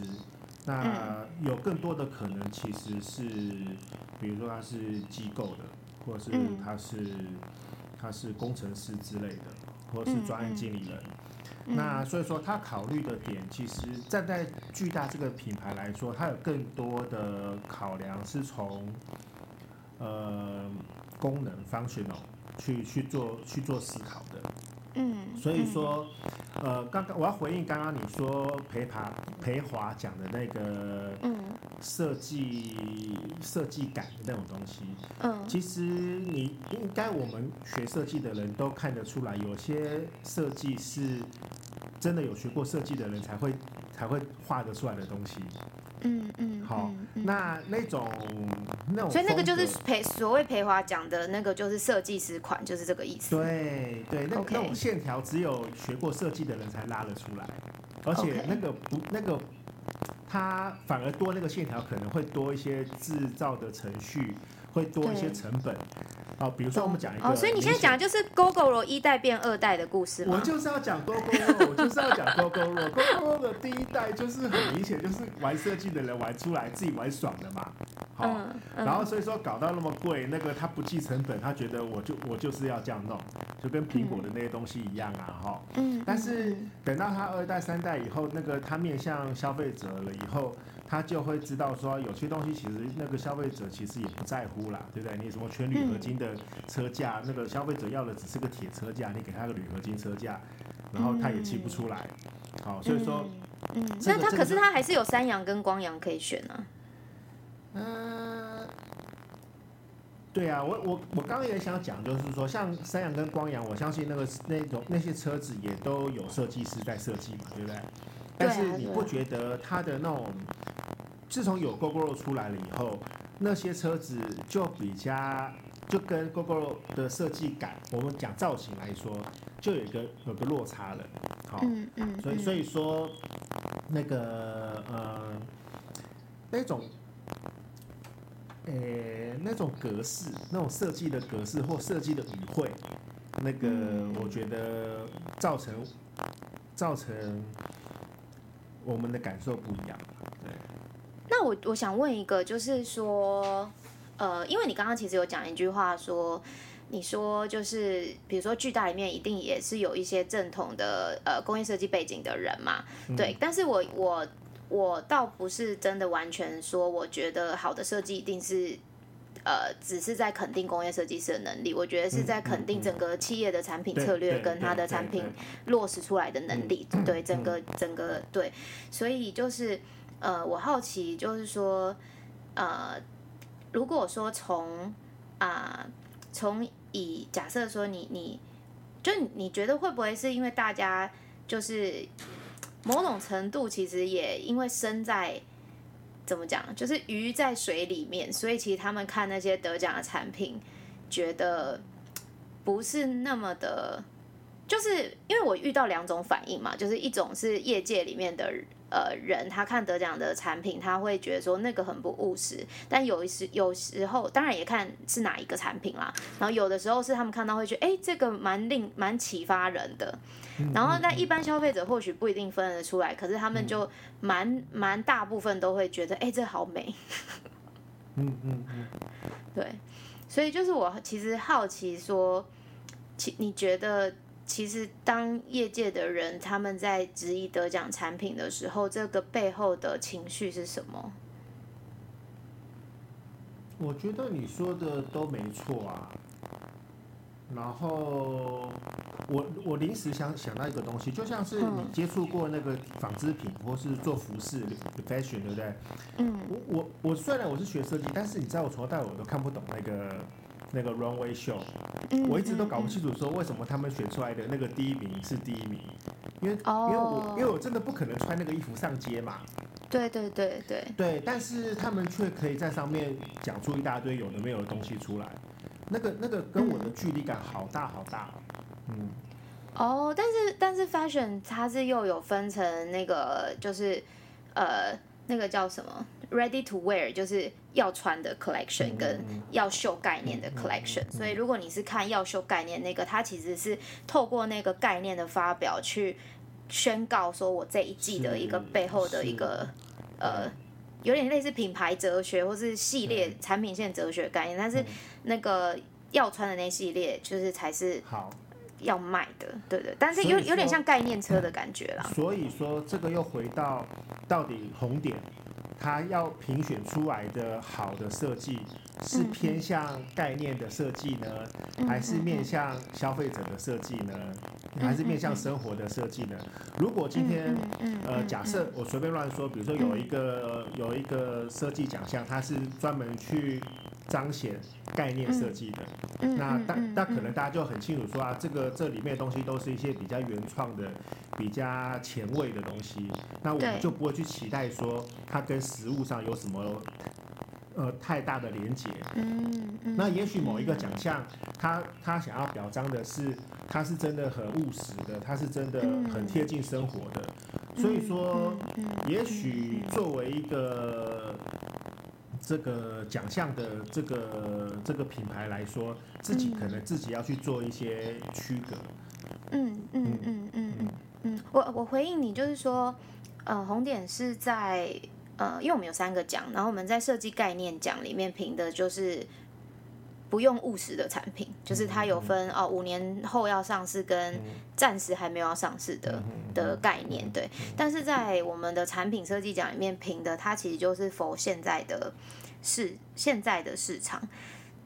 那有更多的可能其实是，比如说他是机构的，或者是嗯他是、他是工程师之类的，或者是专案经理人。那所以说他考虑的点，其实站在巨大这个品牌来说，他有更多的考量是从呃功能 functional 去去做去做思考的。嗯，所以说，呃，刚刚我要回应刚刚你说裴爬裴华讲的那个嗯。设计设计感的那种东西，嗯。其实你应该我们学设计的人都看得出来，有些设计是真的有学过设计的人才会才会画得出来的东西。嗯嗯，好那那种那种，所以那个就是培所谓培华讲的那个就是设计师款，就是这个意思。对对，那那种线条只有学过设计的人才拉得出来，而且那个不那个，它反而多那个线条可能会多一些制造的程序，会多一些成本。好，比如说我们讲一个，哦，所以你现在讲的就是 GoGo 一代变二代的故事吗？我就是要讲 GoGo Roll，我就是要讲。GoGo Roll 的第一代就是很明显就是玩设计的人玩出来自己玩爽的嘛。好，嗯，嗯然后所以说搞到那么贵，那个他不计成本，他觉得我就我就是要这样弄，就跟苹果的那些东西一样啊，哈。嗯，但是嗯等到他二代、三代以后，那个他面向消费者了以后，他就会知道说，有些东西其实那个消费者其实也不在乎啦，对不对？你什么全铝合金的车架，那个消费者要的只是个铁车架，你给他个铝合金车架，然后他也骑不出来。好，所以说，嗯，那他可是他还是有三阳跟光阳可以选啊。嗯、对啊，我我我刚刚也想讲，就是说，像三阳跟光阳，我相信那个那种那些车子也都有设计师在设计嘛，对不对？但是你不觉得它的那种，自从有 GoGo 出来了以后，那些车子就比较就跟 GoGo 的设计感，我们讲造型来说，就有一个有个落差了。好，嗯嗯，所以所以说那个呃那种。诶、那种格式，那种设计的格式或设计的语汇，那个嗯我觉得造成造成我们的感受不一样。对，那我我想问一个，就是说，呃，因为你刚刚其实有讲一句话说，你说就是比如说巨大里面一定也是有一些正统的呃工业设计背景的人嘛，嗯。对，但是我我我倒不是真的完全说，我觉得好的设计一定是。呃，只是在肯定工业设计师的能力，我觉得是在肯定整个企业的产品策略跟它的产品落实出来的能力，嗯对整个整个对，所以就是呃，我好奇就是说，呃，如果说从啊从以假设说你你就你觉得会不会是因为大家就是某种程度其实也因为身在怎么讲，就是鱼在水里面，所以其实他们看那些得奖的产品，觉得不是那么的，就是因为我遇到两种反应嘛，就是一种是业界里面的呃人，他看得奖的产品，他会觉得说那个很不务实，但有一时有时候，当然也看是哪一个产品啦，然后有的时候是他们看到会觉得，哎、这个蛮令蛮启发人的，然后那一般消费者或许不一定分得出来，可是他们就蛮蛮大部分都会觉得，哎、这好美，嗯嗯嗯，对，所以就是我其实好奇说，其你觉得其实当业界的人他们在质疑得奖产品的时候，这个背后的情绪是什么？我觉得你说的都没错啊。然后我我临时想想到一个东西，就像是你嗯接触过那个纺织品或是做服饰 fashion，对不对？嗯我我我虽然我是学设计，但是你知道我从头到尾我都看不懂那个那个 runway show，嗯我一直都搞不嗯清楚说为什么他们选出来的那个第一名是第一名，因为、哦。因为我因为我真的不可能穿那个衣服上街嘛，对对对对，对，但是他们却可以在上面讲出一大堆有的没有的东西出来，那个那个跟我的距离感好大好大，嗯，哦，但是但是 fashion 它是又有分成那个就是呃那个叫什么 ready to wear，就是要穿的 collection 嗯跟要秀概念的 collection，所以如果你是看要秀概念那个，它其实是透过那个概念的发表去宣告说我这一季的一个背后的一个呃。有点类似品牌哲学或是系列产品线哲学概念，但是嗯。那个要穿的那系列就是才是好，要卖的，对对，但是有有点像概念车的感觉啦。所以说这个又回到到底红点，它要评选出来的好的设计是嗯偏向概念的设计呢，嗯还是面向消费者的设计呢，还是面向生活的设计呢？如果今天呃，假设我随便乱说，比如说有一个有一个设计奖项，它是专门去彰显概念设计的，嗯那大嗯那可能大家就很清楚说啊，这个这里面的东西都是一些比较原创的、比较前卫的东西，那我们就不会去期待说它跟实物上有什么呃太大的连结。嗯嗯，那也许某一个奖项，他他想要表彰的是，他是真的很务实的，他是真的很贴近生活的。所以说，也许作为一个这个奖项的这个这个品牌来说，自己可能自己要去做一些区隔。嗯嗯嗯嗯嗯嗯，我我回应你就是说，呃，红点是在呃，因为我们有三个奖，然后我们在设计概念奖里面评的就是不用务实的产品，就是它有分哦五年后要上市跟暂时还没有要上市的的概念，对。但是在我们的产品设计奖里面评的，它其实就是否现在的市现在的市场。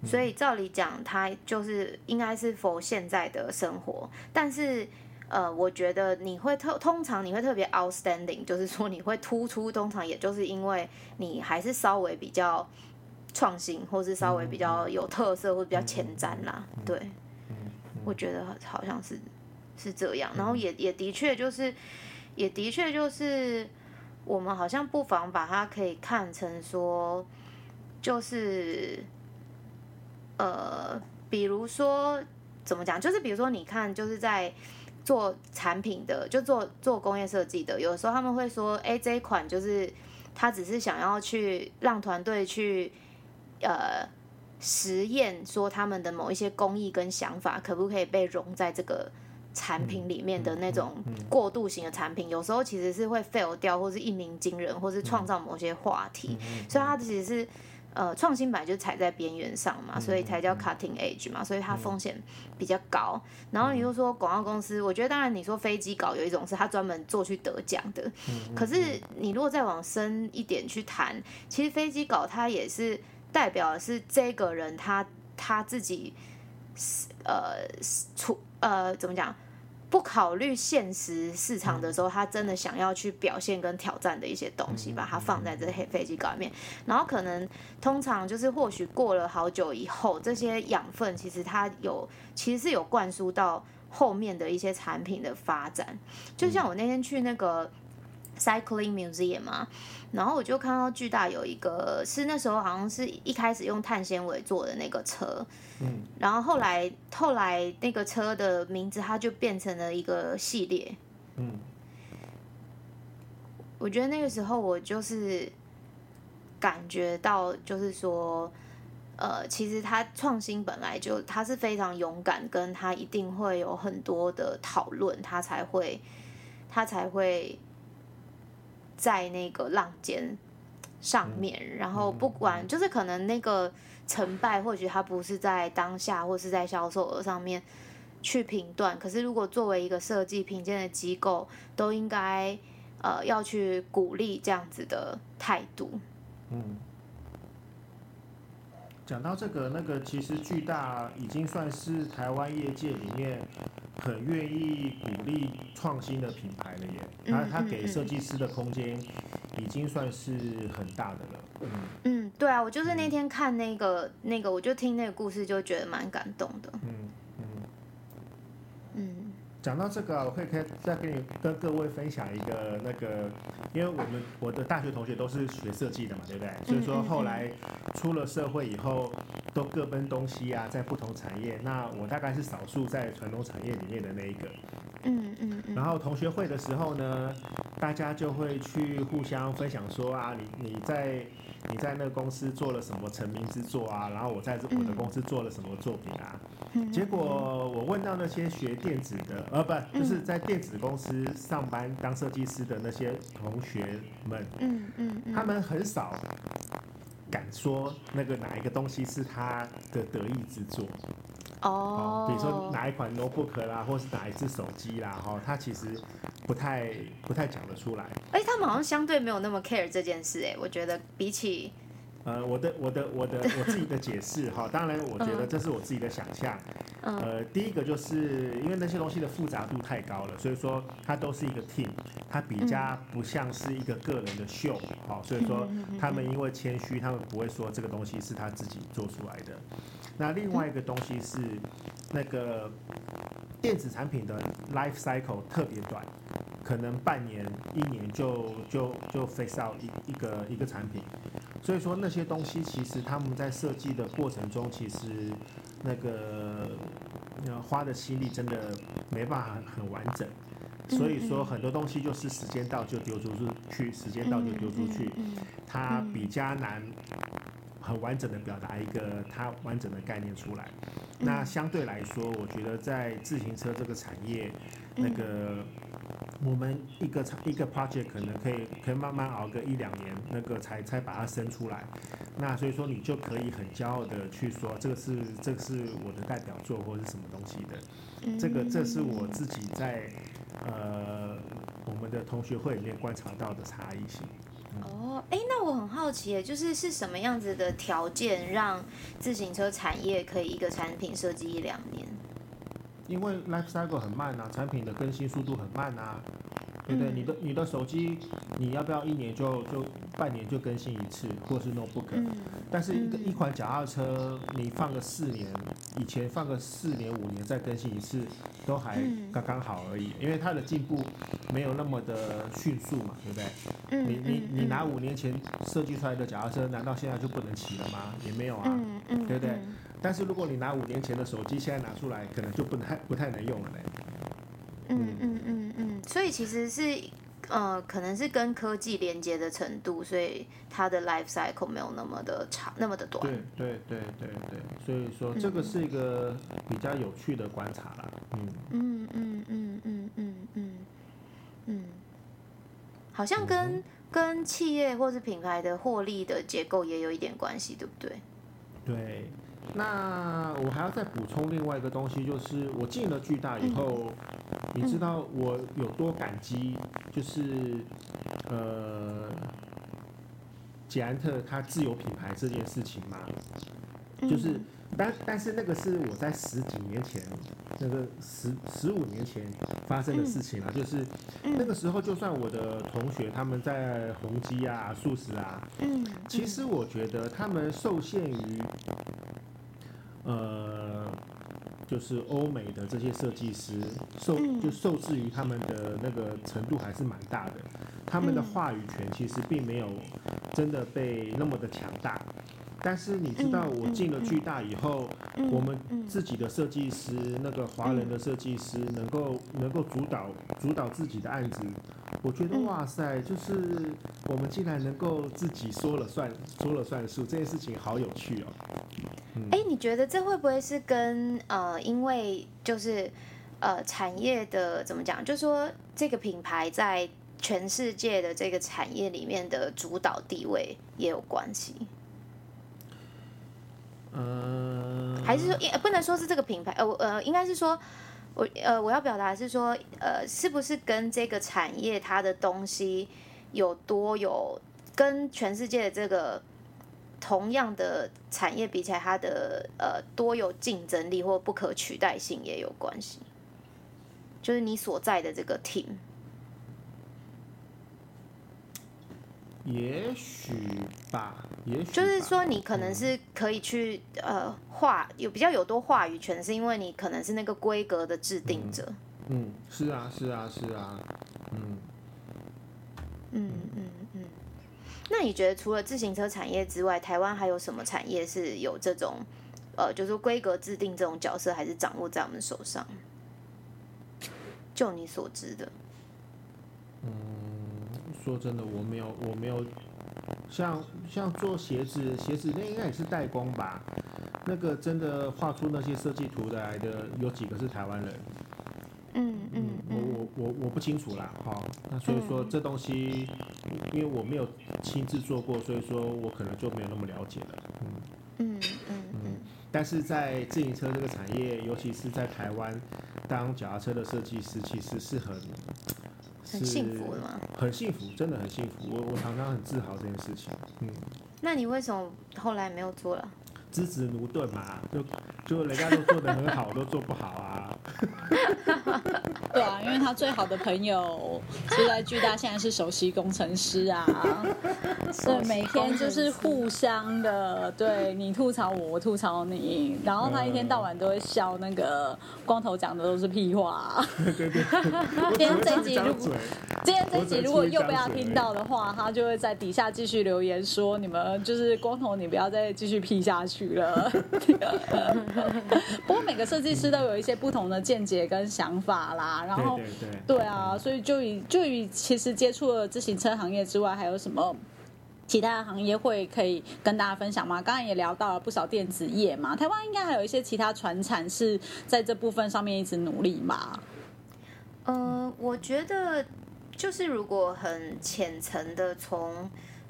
所以照理讲，它就是应该是否现在的生活，但是呃，我觉得你会特通常你会特别 outstanding，就是说你会突出，通常也就是因为你还是稍微比较创新，或是稍微比较有特色，或者比较前瞻啦。对，我觉得好像是是这样，然后也也的确就是，也的确就是我们好像不妨把它可以看成说，就是。呃，比如说怎么讲，就是比如说，你看，就是在做产品的，就做做工业设计的，有时候他们会说，哎，这一款就是他只是想要去让团队去呃实验，说他们的某一些工艺跟想法可不可以被融在这个产品里面的那种过渡型的产品，有时候其实是会 fail 掉，或是一鸣惊人，或是创造某些话题，所以它其实是。呃，创新版就踩在边缘上嘛，所以才叫 cutting edge 嘛，所以它风险比较高。然后你又说广告公司，我觉得当然你说飞机稿有一种是他专门做去得奖的，可是你如果再往深一点去谈，其实飞机稿它也是代表的是这个人他他自己呃出呃怎么讲？不考虑现实市场的时候，他真的想要去表现跟挑战的一些东西，把它放在这黑飞机稿里面。然后可能通常就是或许过了好久以后，这些养分其实它有其实是有灌输到后面的一些产品的发展。就像我那天去那个 Cycling Museum 嘛。然后我就看到巨大有一个是那时候好像是一开始用碳纤维做的那个车，嗯，然后后来后来那个车的名字它就变成了一个系列，嗯，我觉得那个时候我就是感觉到就是说，呃，其实他创新本来就他是非常勇敢，跟他一定会有很多的讨论，他才会他才会。在那个浪尖上面，然后不管就是可能那个成败，或许它不是在当下或是在销售额上面去评断。可是如果作为一个设计评鉴的机构，都应该呃要去鼓励这样子的态度。嗯。讲到这个，那个其实巨大已经算是台湾业界里面很愿意鼓励创新的品牌了耶。他他给设计师的空间已经算是很大的了。嗯嗯，对啊，我就是那天看那个那个，我就听那个故事，就觉得蛮感动的。嗯。讲到这个，我可以可以再跟你跟各位分享一个那个，因为我们我的大学同学都是学设计的嘛，对不对？所以说后来出了社会以后，都各奔东西啊，在不同产业。那我大概是少数在传统产业里面的那一个。嗯嗯。然后同学会的时候呢，大家就会去互相分享说啊，你你在。你在那个公司做了什么成名之作啊？然后我在这我的公司做了什么作品啊？结果我问到那些学电子的，呃，不，就是在电子公司上班当设计师的那些同学们，嗯嗯，他们很少敢说那个哪一个东西是他的得意之作。哦，比如说哪一款 notebook 啦，或是哪一只手机啦，哈，它其实不太不太讲得出来。哎，他们好像相对没有那么 care 这件事，哎，我觉得比起。呃，我的我的我的我自己的解释哈，当然我觉得这是我自己的想象。呃，第一个就是因为那些东西的复杂度太高了，所以说它都是一个 team，它比较不像是一个个人的秀，好，所以说他们因为谦虚，他们不会说这个东西是他自己做出来的。那另外一个东西是那个电子产品的 life cycle 特别短，可能半年一年就就就 face out 一一个一个产品。所以说那些东西其实他们在设计的过程中，其实那个花的心力真的没办法很完整。所以说很多东西就是时间到就丢出去，时间到就丢出去，它比较难很完整的表达一个它完整的概念出来。那相对来说，我觉得在自行车这个产业，那个我们一个产一个 project 可能可以可以慢慢熬个一两年，那个才才把它生出来。那所以说你就可以很骄傲的去说，这个是这个是我的代表作或者是什么东西的。这个这是我自己在呃我们的同学会里面观察到的差异性。哦，哎，那我很好奇，就是是什么样子的条件让自行车产业可以一个产品设计一两年？因为 life cycle 很慢啊，产品的更新速度很慢啊，对不对？你的你的手机，你要不要一年就就半年就更新一次，或是 notebook？但是一个一款脚踏车，你放个四年，以前放个四年五年再更新一次，都还刚刚好而已，因为它的进步没有那么的迅速嘛，对不对？你你你拿五年前设计出来的脚踏车，难道现在就不能骑了吗？也没有啊，对不对？但是如果你拿五年前的手机，现在拿出来，可能就不太不太能用了嘞。嗯嗯嗯嗯，所以其实是呃，可能是跟科技连接的程度，所以它的 life cycle 没有那么的长，那么的短。对对对对对，所以说这个是一个比较有趣的观察啦。嗯嗯嗯嗯嗯嗯嗯嗯，好像跟跟企业或是品牌的获利的结构也有一点关系，对不对？对。那我还要再补充另外一个东西，就是我进了巨大以后，你知道我有多感激，就是呃，捷安特它自有品牌这件事情吗？就是，但但是那个是我在十几年前，那个十十五年前发生的事情啊，就是那个时候，就算我的同学他们在宏基啊、素食啊，嗯，其实我觉得他们受限于。呃，就是欧美的这些设计师受就受制于他们的那个程度还是蛮大的，他们的话语权其实并没有真的被那么的强大。但是你知道，我进了巨大以后，我们自己的设计师，那个华人的设计师，能够能够主导主导自己的案子，我觉得哇塞，就是我们竟然能够自己说了算，说了算数，这件事情好有趣哦。哎，你觉得这会不会是跟呃，因为就是呃，产业的怎么讲？就说这个品牌在全世界的这个产业里面的主导地位也有关系？还是说，也不能说是这个品牌，呃，我呃，应该是说，我呃，我要表达是说，呃，是不是跟这个产业它的东西有多有跟全世界的这个同样的产业比起来，它的呃多有竞争力或不可取代性也有关系？就是你所在的这个 team。也许吧，也许就是说，你可能是可以去呃话有比较有多话语权，是因为你可能是那个规格的制定者。嗯，是啊，是啊，是啊，嗯，嗯嗯嗯。那你觉得除了自行车产业之外，台湾还有什么产业是有这种呃，就是规格制定这种角色，还是掌握在我们手上？就你所知的，嗯。说真的，我没有，我没有，像像做鞋子，鞋子那应该也是代工吧？那个真的画出那些设计图来的，有几个是台湾人？嗯嗯，我我我我不清楚啦，哈。那所以说这东西，因为我没有亲自做过，所以说我可能就没有那么了解了。嗯嗯嗯嗯。但是在自行车这个产业，尤其是在台湾，当脚踏车的设计师，其实是很。很幸福的吗？很幸福，真的很幸福。我我常常很自豪这件事情。嗯，那你为什么后来没有做了？资质驽钝嘛，就就人家都做的很好，都做不好啊。对啊，因为他最好的朋友就在巨大，现在是首席工程师啊。所以，每天就是互相的，对你吐槽我，我吐槽你，然后他一天到晚都会笑那个光头讲的都是屁话。对对。今天这集如果今天这集如果又被他听到的话，他就会在底下继续留言说：“你们就是光头，你不要再继续屁下去。”去了，不过每个设计师都有一些不同的见解跟想法啦。然后，对啊，所以就以就以其实接触了自行车行业之外，还有什么其他的行业会可以跟大家分享吗？刚刚也聊到了不少电子业嘛，台湾应该还有一些其他传产是在这部分上面一直努力嘛。呃，我觉得就是如果很浅层的从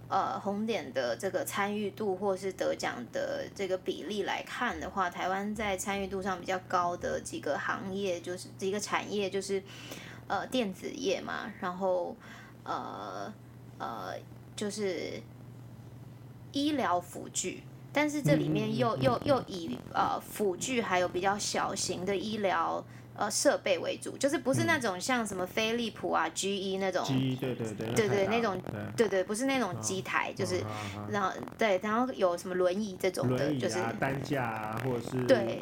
呃红点的这个参与度或是得奖的这个比例来看的话，台湾在参与度上比较高的几个行业就是几个产业就是呃电子业嘛，然后呃呃就是医疗辅具。但是这里面又又又以呃辅具还有比较小型的医疗呃设备为主，就是不是那种像什么飞利浦啊、GE 那种，机对对对对对那种对。对对，不是那种机台，就是然后对，然后有什么轮椅这种的，就是啊、担架啊，或者是对。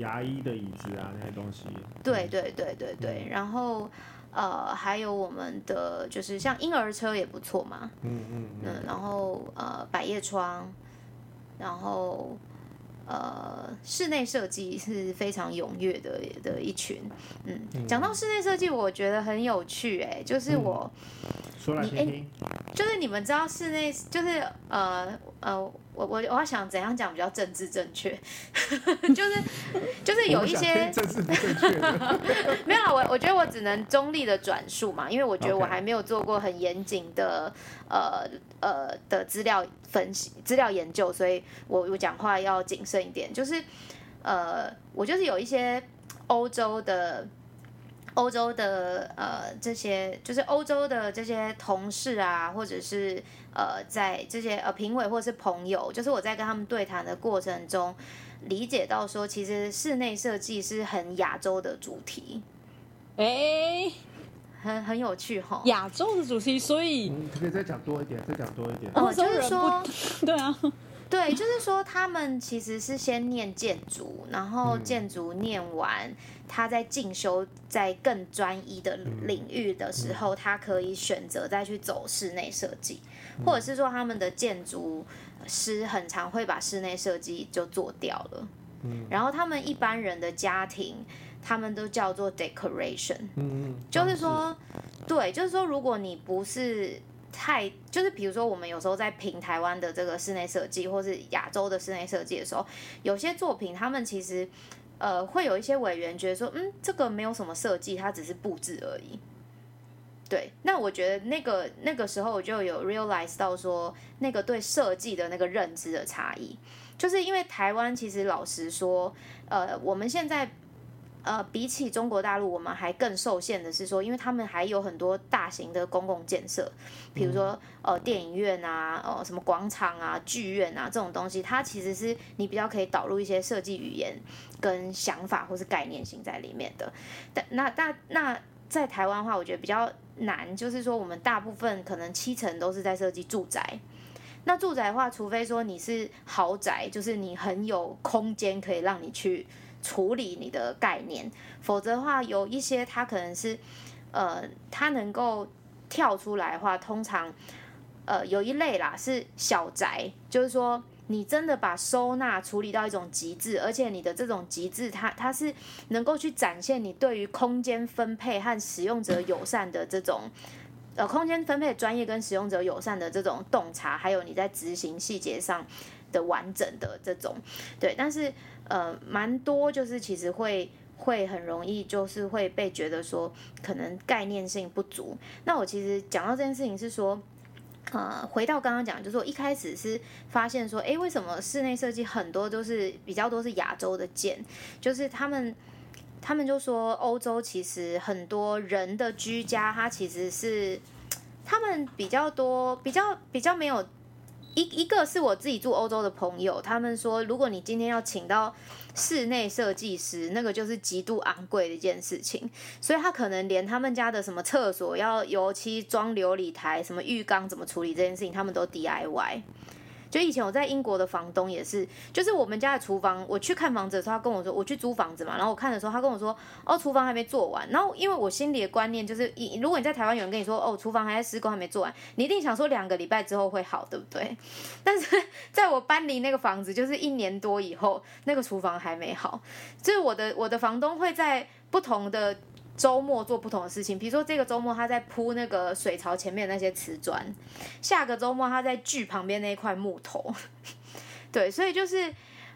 牙医的椅子啊那些东西。对对对对对，然后呃还有我们的就是像婴儿车也不错嘛，嗯嗯嗯，嗯，然后呃百叶窗，然后呃室内设计是非常踊跃的的一群，嗯，讲到室内设计，我觉得很有趣、哎，就是我。说来听听。就是你们知道室内就是呃呃，我我我要想怎样讲比较政治正确，就是就是有一些政治不正确，没有啦，我我觉得我只能中立的转述嘛，因为我觉得我还没有做过很严谨的呃呃的资料分析、资料研究，所以我我讲话要谨慎一点。就是呃，我就是有一些欧洲的。欧洲的呃这些就是欧洲的这些同事啊，或者是呃在这些呃评委或者是朋友，就是我在跟他们对谈的过程中，理解到说，其实室内设计是很亚洲的主题，哎，很很有趣哈。亚洲的主题，所以嗯，可以再讲多一点，再讲多一点。哦就是说不，对啊，对，就是说他们其实是先念建筑，然后建筑念完，他在进修在更专一的领域的时候，他可以选择再去走室内设计，或者是说他们的建筑师很常会把室内设计就做掉了。然后他们一般人的家庭，他们都叫做 decoration。嗯嗯，就是说，对，就是说，如果你不是太，就是比如说，我们有时候在评台湾的这个室内设计，或是亚洲的室内设计的时候，有些作品他们其实呃会有一些委员觉得说，嗯，这个没有什么设计，它只是布置而已。对，那我觉得那个那个时候我就有 realize 到说，那个对设计的那个认知的差异，就是因为台湾其实老实说，呃，我们现在呃，比起中国大陆，我们还更受限的是说，因为他们还有很多大型的公共建设，比如说呃电影院啊，呃什么广场啊、剧院啊这种东西，它其实是你比较可以导入一些设计语言跟想法或是概念性在里面的。但那那那在台湾的话，我觉得比较难，就是说我们大部分可能七成都是在设计住宅。那住宅的话，除非说你是豪宅，就是你很有空间可以让你去处理你的概念，否则的话，有一些它可能是，呃，它能够跳出来的话，通常，呃，有一类啦是小宅，就是说你真的把收纳处理到一种极致，而且你的这种极致它，它是能够去展现你对于空间分配和使用者友善的这种。呃，空间分配专业跟使用者友善的这种洞察，还有你在执行细节上的完整的这种，对，但是呃，蛮多就是其实会会很容易就是会被觉得说可能概念性不足。那我其实讲到这件事情是说。呃，回到刚刚讲，就是我一开始是发现说，诶，为什么室内设计很多都是比较多是亚洲的建，就是他们他们就说欧洲其实很多人的居家，它其实是他们比较多比较比较没有一一个是我自己住欧洲的朋友，他们说如果你今天要请到室内设计师，那个就是极度昂贵的一件事情，所以他可能连他们家的什么厕所要油漆装琉璃台，什么浴缸怎么处理这件事情，他们都 DIY。就以前我在英国的房东也是，就是我们家的厨房，我去看房子的时候，他跟我说，我去租房子嘛，然后我看的时候，他跟我说，哦，厨房还没做完。然后因为我心里的观念就是，如果你在台湾有人跟你说，哦，厨房还在施工还没做完，你一定想说两个礼拜之后会好，对不对？但是在我搬离那个房子，就是一年多以后，那个厨房还没好，就是我的我的房东会在不同的周末做不同的事情，比如说这个周末他在铺那个水槽前面那些瓷砖，下个周末他在锯旁边那一块木头，对，所以就是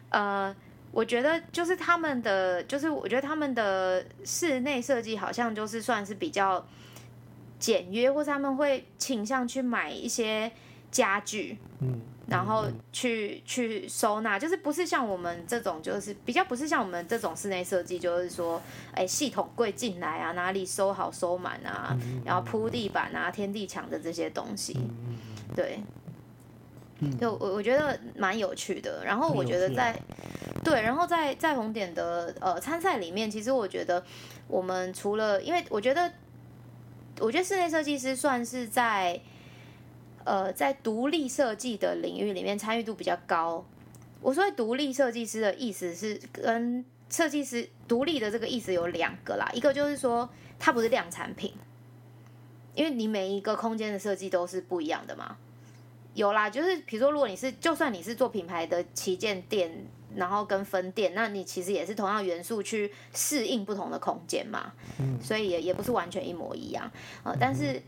呃，我觉得就是他们的，就是我觉得他们的室内设计好像就是算是比较简约，或者他们会倾向去买一些家具，嗯，然后去去收纳，就是不是像我们这种，就是比较不是像我们这种室内设计，就是说，哎，系统柜进来啊，哪里收好收满啊，然后铺地板啊、天地墙的这些东西，对，就我我觉得蛮有趣的。然后我觉得在对，然后在在红点的呃参赛里面，其实我觉得我们除了，因为我觉得，我觉得室内设计师算是在。呃，在独立设计的领域里面参与度比较高。我说独立设计师的意思是跟设计师独立的这个意思有两个啦，一个就是说它不是量产品，因为你每一个空间的设计都是不一样的嘛。有啦，就是比如说，如果你是就算你是做品牌的旗舰店，然后跟分店，那你其实也是同样元素去适应不同的空间嘛。嗯，所以也也不是完全一模一样呃，但是。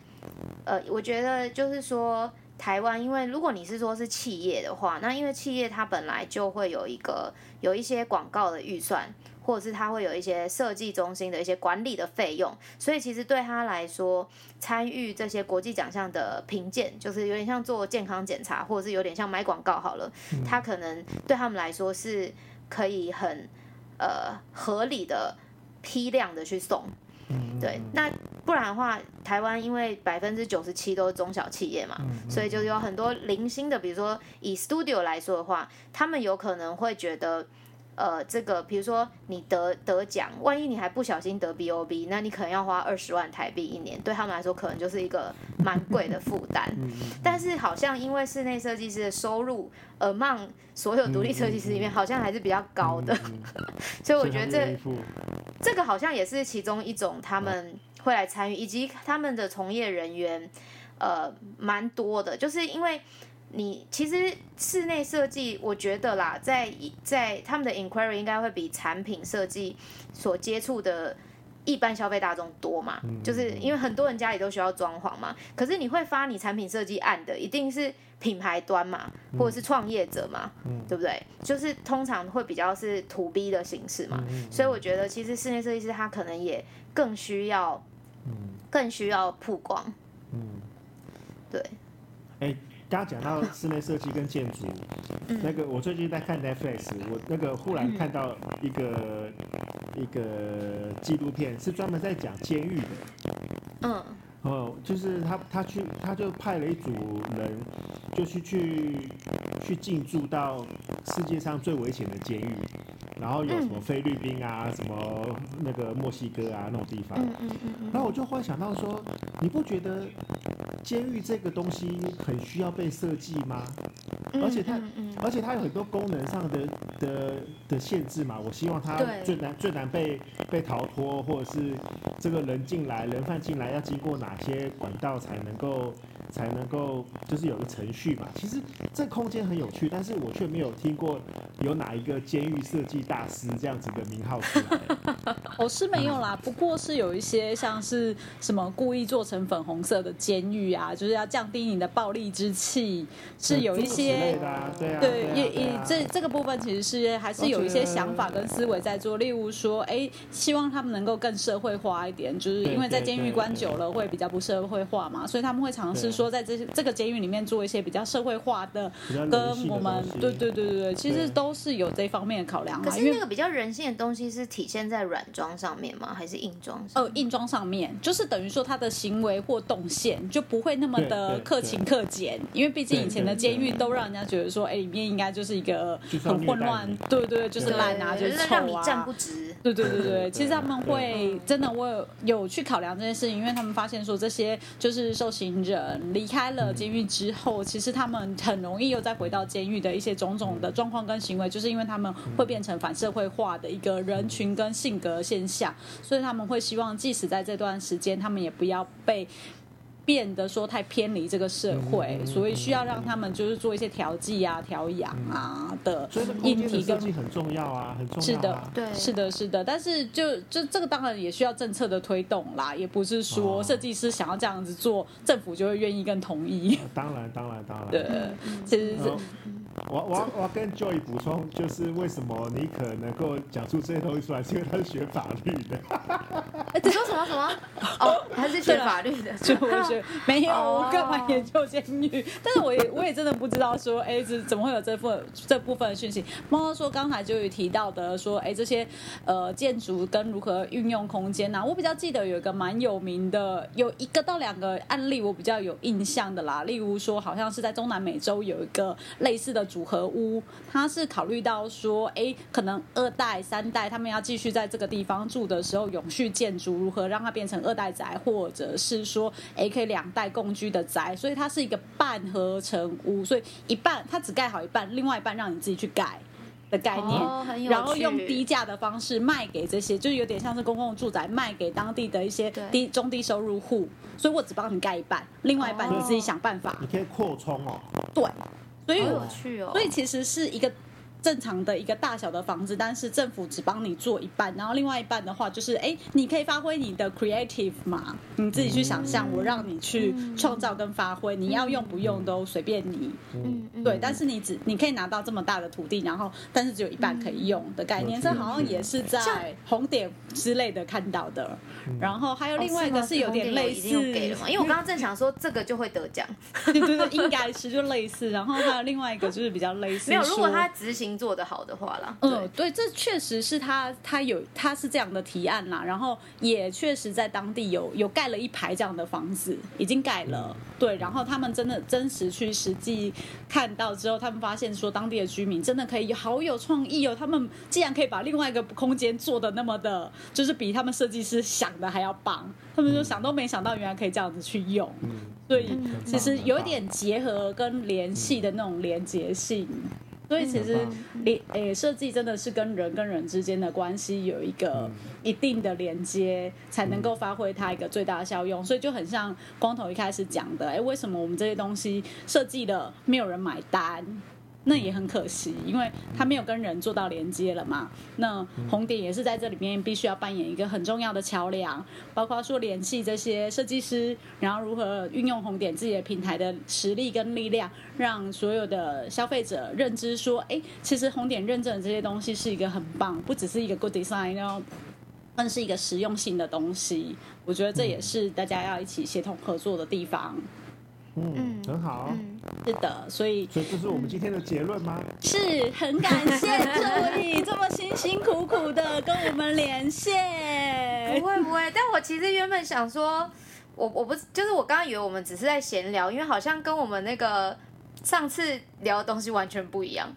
呃，我觉得就是说，台湾，因为如果你是说是企业的话，那因为企业它本来就会有一个有一些广告的预算，或者是它会有一些设计中心的一些管理的费用，所以其实对他来说，参与这些国际奖项的评鉴，就是有点像做健康检查，或者是有点像买广告好了，他可能对他们来说是可以很呃合理的批量的去送。对，那不然的话，台湾因为百分之九十七都是中小企业嘛，所以就有很多零星的，比如说以 studio 来说的话，他们有可能会觉得。呃，这个比如说你得得奖，万一你还不小心得 B O B，那你可能要花二十万台币一年，对他们来说可能就是一个蛮贵的负担。但是好像因为室内设计师的收入，among 所有独立设计师里面，好像还是比较高的，所以我觉得这这个好像也是其中一种他们会来参与，以及他们的从业人员，呃，蛮多的，就是因为。你其实室内设计，我觉得啦，在在他们的 inquiry 应该会比产品设计所接触的一般消费大众多嘛，就是因为很多人家里都需要装潢嘛。可是你会发你产品设计案的，一定是品牌端嘛，或者是创业者嘛，对不对？就是通常会比较是 to B 的形式嘛。所以我觉得其实室内设计师他可能也更需要，更需要曝光。嗯，对。哎。刚刚讲到室内设计跟建筑，那个我最近在看 Netflix，我那个忽然看到一个一个纪录片，是专门在讲监狱的。嗯。哦，就是他他去他就派了一组人，就去去去进驻到世界上最危险的监狱，然后有什么菲律宾啊，什么那个墨西哥啊那种地方。嗯嗯嗯。然后我就忽然想到说，你不觉得？监狱这个东西很需要被设计吗？而且它，而且它有很多功能上的的的限制嘛。我希望它最难最难被被逃脱，或者是这个人进来，人犯进来要经过哪些管道才能够才能够，就是有个程序嘛。其实这空间很有趣，但是我却没有听过有哪一个监狱设计大师这样子的名号出来。我 是没有啦，不过是有一些像是什么故意做成粉红色的监狱。啊，就是要降低你的暴力之气，是有一些对，也也这这个部分其实是还是有一些想法跟思维在做。例如说，哎，希望他们能够更社会化一点，就是因为在监狱关久了会比较不社会化嘛，所以他们会尝试说，在这些这个监狱里面做一些比较社会化的，跟我们对对对对对，其实都是有这方面的考量。可是那个比较人性的东西是体现在软装上面吗？还是硬装？哦，硬装上面，就是等于说他的行为或动线就不。会那么的克勤克俭，因为毕竟以前的监狱都让人家觉得说，哎，里面应该就是一个很混乱，对对，就是烂啊，就是臭啊，站不直。对对对对，其实他们会真的，我有去考量这件事情，因为他们发现说，这些就是受刑人离开了监狱之后，其实他们很容易又再回到监狱的一些种种的状况跟行为，就是因为他们会变成反社会化的一个人群跟性格现象，所以他们会希望，即使在这段时间，他们也不要被。变得说太偏离这个社会，嗯所以需要让他们就是做一些调剂啊、调养啊的所以这空间的议题跟很重要啊，很重要、啊。是的，对是的，是的，但是就就这个当然也需要政策的推动啦，也不是说哦设计师想要这样子做，政府就会愿意跟同意。当然，当然，当然。对，其实是我我我跟 Joy 补充，就是为什么你可能够讲出这些东西出来，是因为他是学法律的。哎你说什么什么？哦，他是学法律的，就我觉得没有，哦我干嘛研究监狱？但是我也我也真的不知道说，哎，这怎么会有这份这部分的讯息？猫猫说刚才就有提到的说，哎，这些呃建筑跟如何运用空间呐、我比较记得有一个蛮有名的，有一个到两个案例我比较有印象的啦。例如说，好像是在中南美洲有一个类似的组合屋，它是考虑到说，哎，可能二代、三代他们要继续在这个地方住的时候，永续建筑如何让它变成二代宅，或者是说，哎，可以两代共居的宅，所以它是一个半合成屋，所以一半它只盖好一半，另外一半让你自己去盖。的概念，哦很有然后用低价的方式卖给这些，就是有点像是公共住宅卖给当地的一些低中低收入户，所以我只帮你盖一半，另外一半哦你自己想办法。你可以扩充哦。对，所以好有趣哦。所以其实是一个正常的一个大小的房子，但是政府只帮你做一半，然后另外一半的话就是，哎，你可以发挥你的 creative 嘛，你自己去想象，我让你去创造跟发挥，你要用不用都随便你。嗯，嗯对，但是你只你可以拿到这么大的土地，然后但是只有一半可以用的概念，嗯这好像也是在红点之类的看到的。然后还有另外一个哦是有点类似？因为我刚刚正想说这个就会得奖，对对对，应该是就类似。然后还有另外一个就是比较类似，没有，如果他执行做得好的话啦，嗯，对，对，这确实是他他有他是这样的提案啦，然后也确实在当地有有盖了一排这样的房子，已经盖了，对，然后他们真的真实去实际看到之后，他们发现说当地的居民真的可以好有创意哦，他们既然可以把另外一个空间做的那么的，就是比他们设计师想的还要棒，他们就想都没想到原来可以这样子去用，嗯，所以嗯其实有一点结合跟联系的那种连结性。所以其实连诶设计真的是跟人跟人之间的关系有一个一定的连接，才能够发挥它一个最大的效用。所以就很像光头一开始讲的，哎，为什么我们这些东西设计的没有人买单？那也很可惜，因为他没有跟人做到连接了嘛。那红点也是在这里面必须要扮演一个很重要的桥梁，包括说联系这些设计师，然后如何运用红点自己的平台的实力跟力量，让所有的消费者认知说，哎，其实红点认证的这些东西是一个很棒，不只是一个 good design，然后更是一个实用性的东西。我觉得这也是大家要一起协同合作的地方。嗯，很好。嗯，是的，所以所以这是我们今天的结论吗？是很感谢助理这么辛辛苦苦的跟我们连线不。会不会，但我其实原本想说，我我不就是我刚刚以为我们只是在闲聊，因为好像跟我们那个上次聊的东西完全不一样。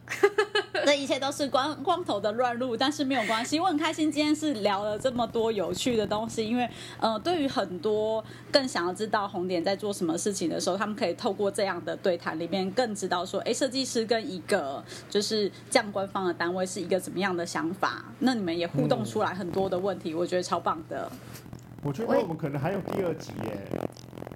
这一切都是光光头的乱入，但是没有关系，我很开心今天是聊了这么多有趣的东西，因为呃，对于很多更想要知道红点在做什么事情的时候，他们可以透过这样的对谈里面更知道说，哎，设计师跟一个就是这样官方的单位是一个怎么样的想法，那你们也互动出来很多的问题，我觉得超棒的。我觉得我们可能还有第二集耶。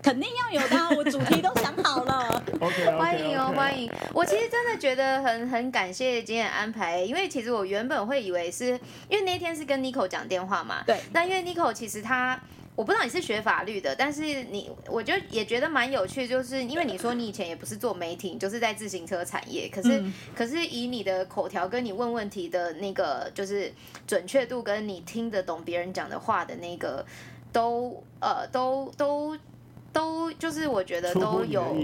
肯定要有的啊，我主题都想好了。OK，欢迎哦，欢迎。迎！我其实真的觉得很很感谢今天的安排，因为其实我原本会以为是因为那天是跟 Nico 讲电话嘛，对那因为 Nico 其实他。我不知道你是学法律的，但是你，我就也觉得蛮有趣，就是因为你说你以前也不是做媒体，你就是在自行车产业，可是、嗯可是以你的口条跟你问问题的那个就是准确度，跟你听得懂别人讲的话的那个，都呃都都都就是我觉得都有。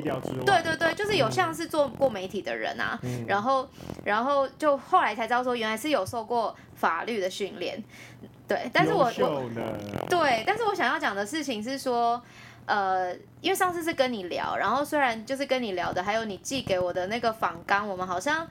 对对对，就是有像是做过媒体的人啊，嗯然后然后就后来才知道说原来是有受过法律的训练，对，但是我我。对，但是我想要讲的事情是说。呃，因为上次是跟你聊，然后虽然就是跟你聊的，还有你寄给我的那个访纲，我们好像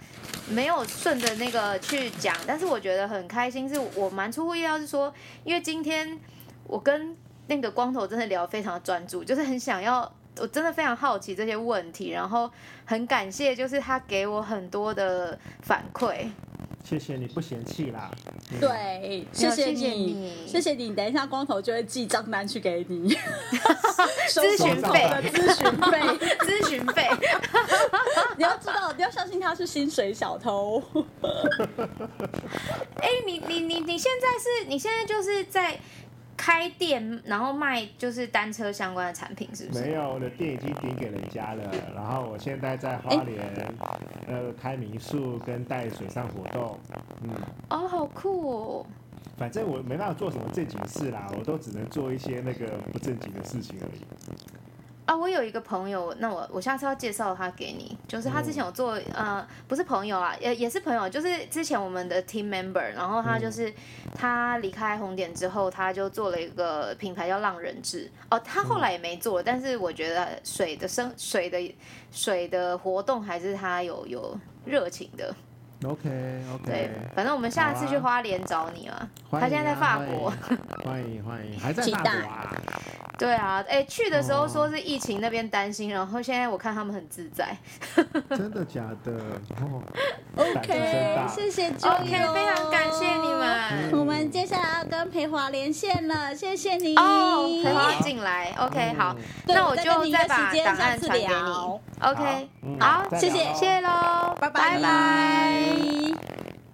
没有顺着那个去讲，但是我觉得很开心，是我蛮出乎意料，是说，因为今天我跟那个光头真的聊得非常的专注，就是很想要，我真的非常好奇这些问题，然后很感谢，就是他给我很多的反馈，谢谢你不嫌弃啦。嗯，对，谢谢谢谢你你，谢谢你。等一下光头就会寄账单去给你，收咨询收费的咨询费。咨询费。你要知道，你要相信他是薪水小偷。哎、你你你你现在是你现在就是在开店，然后卖就是单车相关的产品，是不是？没有，我的店已经顶给人家了，然后我现在在花莲，呃，开民宿跟带水上活动，嗯，哦，好酷哦！反正我没办法做什么正经事啦，我都只能做一些那个不正经的事情而已。啊，我有一个朋友，那我我下次要介绍他给你，就是他之前有做、呃，不是朋友啊，也也是朋友，就是之前我们的 team member，然后他就是、他离开红点之后，他就做了一个品牌叫浪人志，哦，他后来也没做，但是我觉得水的生水的水的活动还是他有有热情的，OK 对 OK，，对反正我们下次去花莲找你啊，他现在在啊法国，欢迎欢迎，还在法期待国啊？对啊，哎，去的时候哦说是疫情那边担心，然后现在我看他们很自在。真的假的？OK，大。谢谢 OK，非常感谢你们。我们接下来要跟培华连线了，谢谢你。哦，培华进来，OK，嗯好，那我就再把档案传给你。，OK，嗯好，谢谢谢谢喽，拜拜拜。拜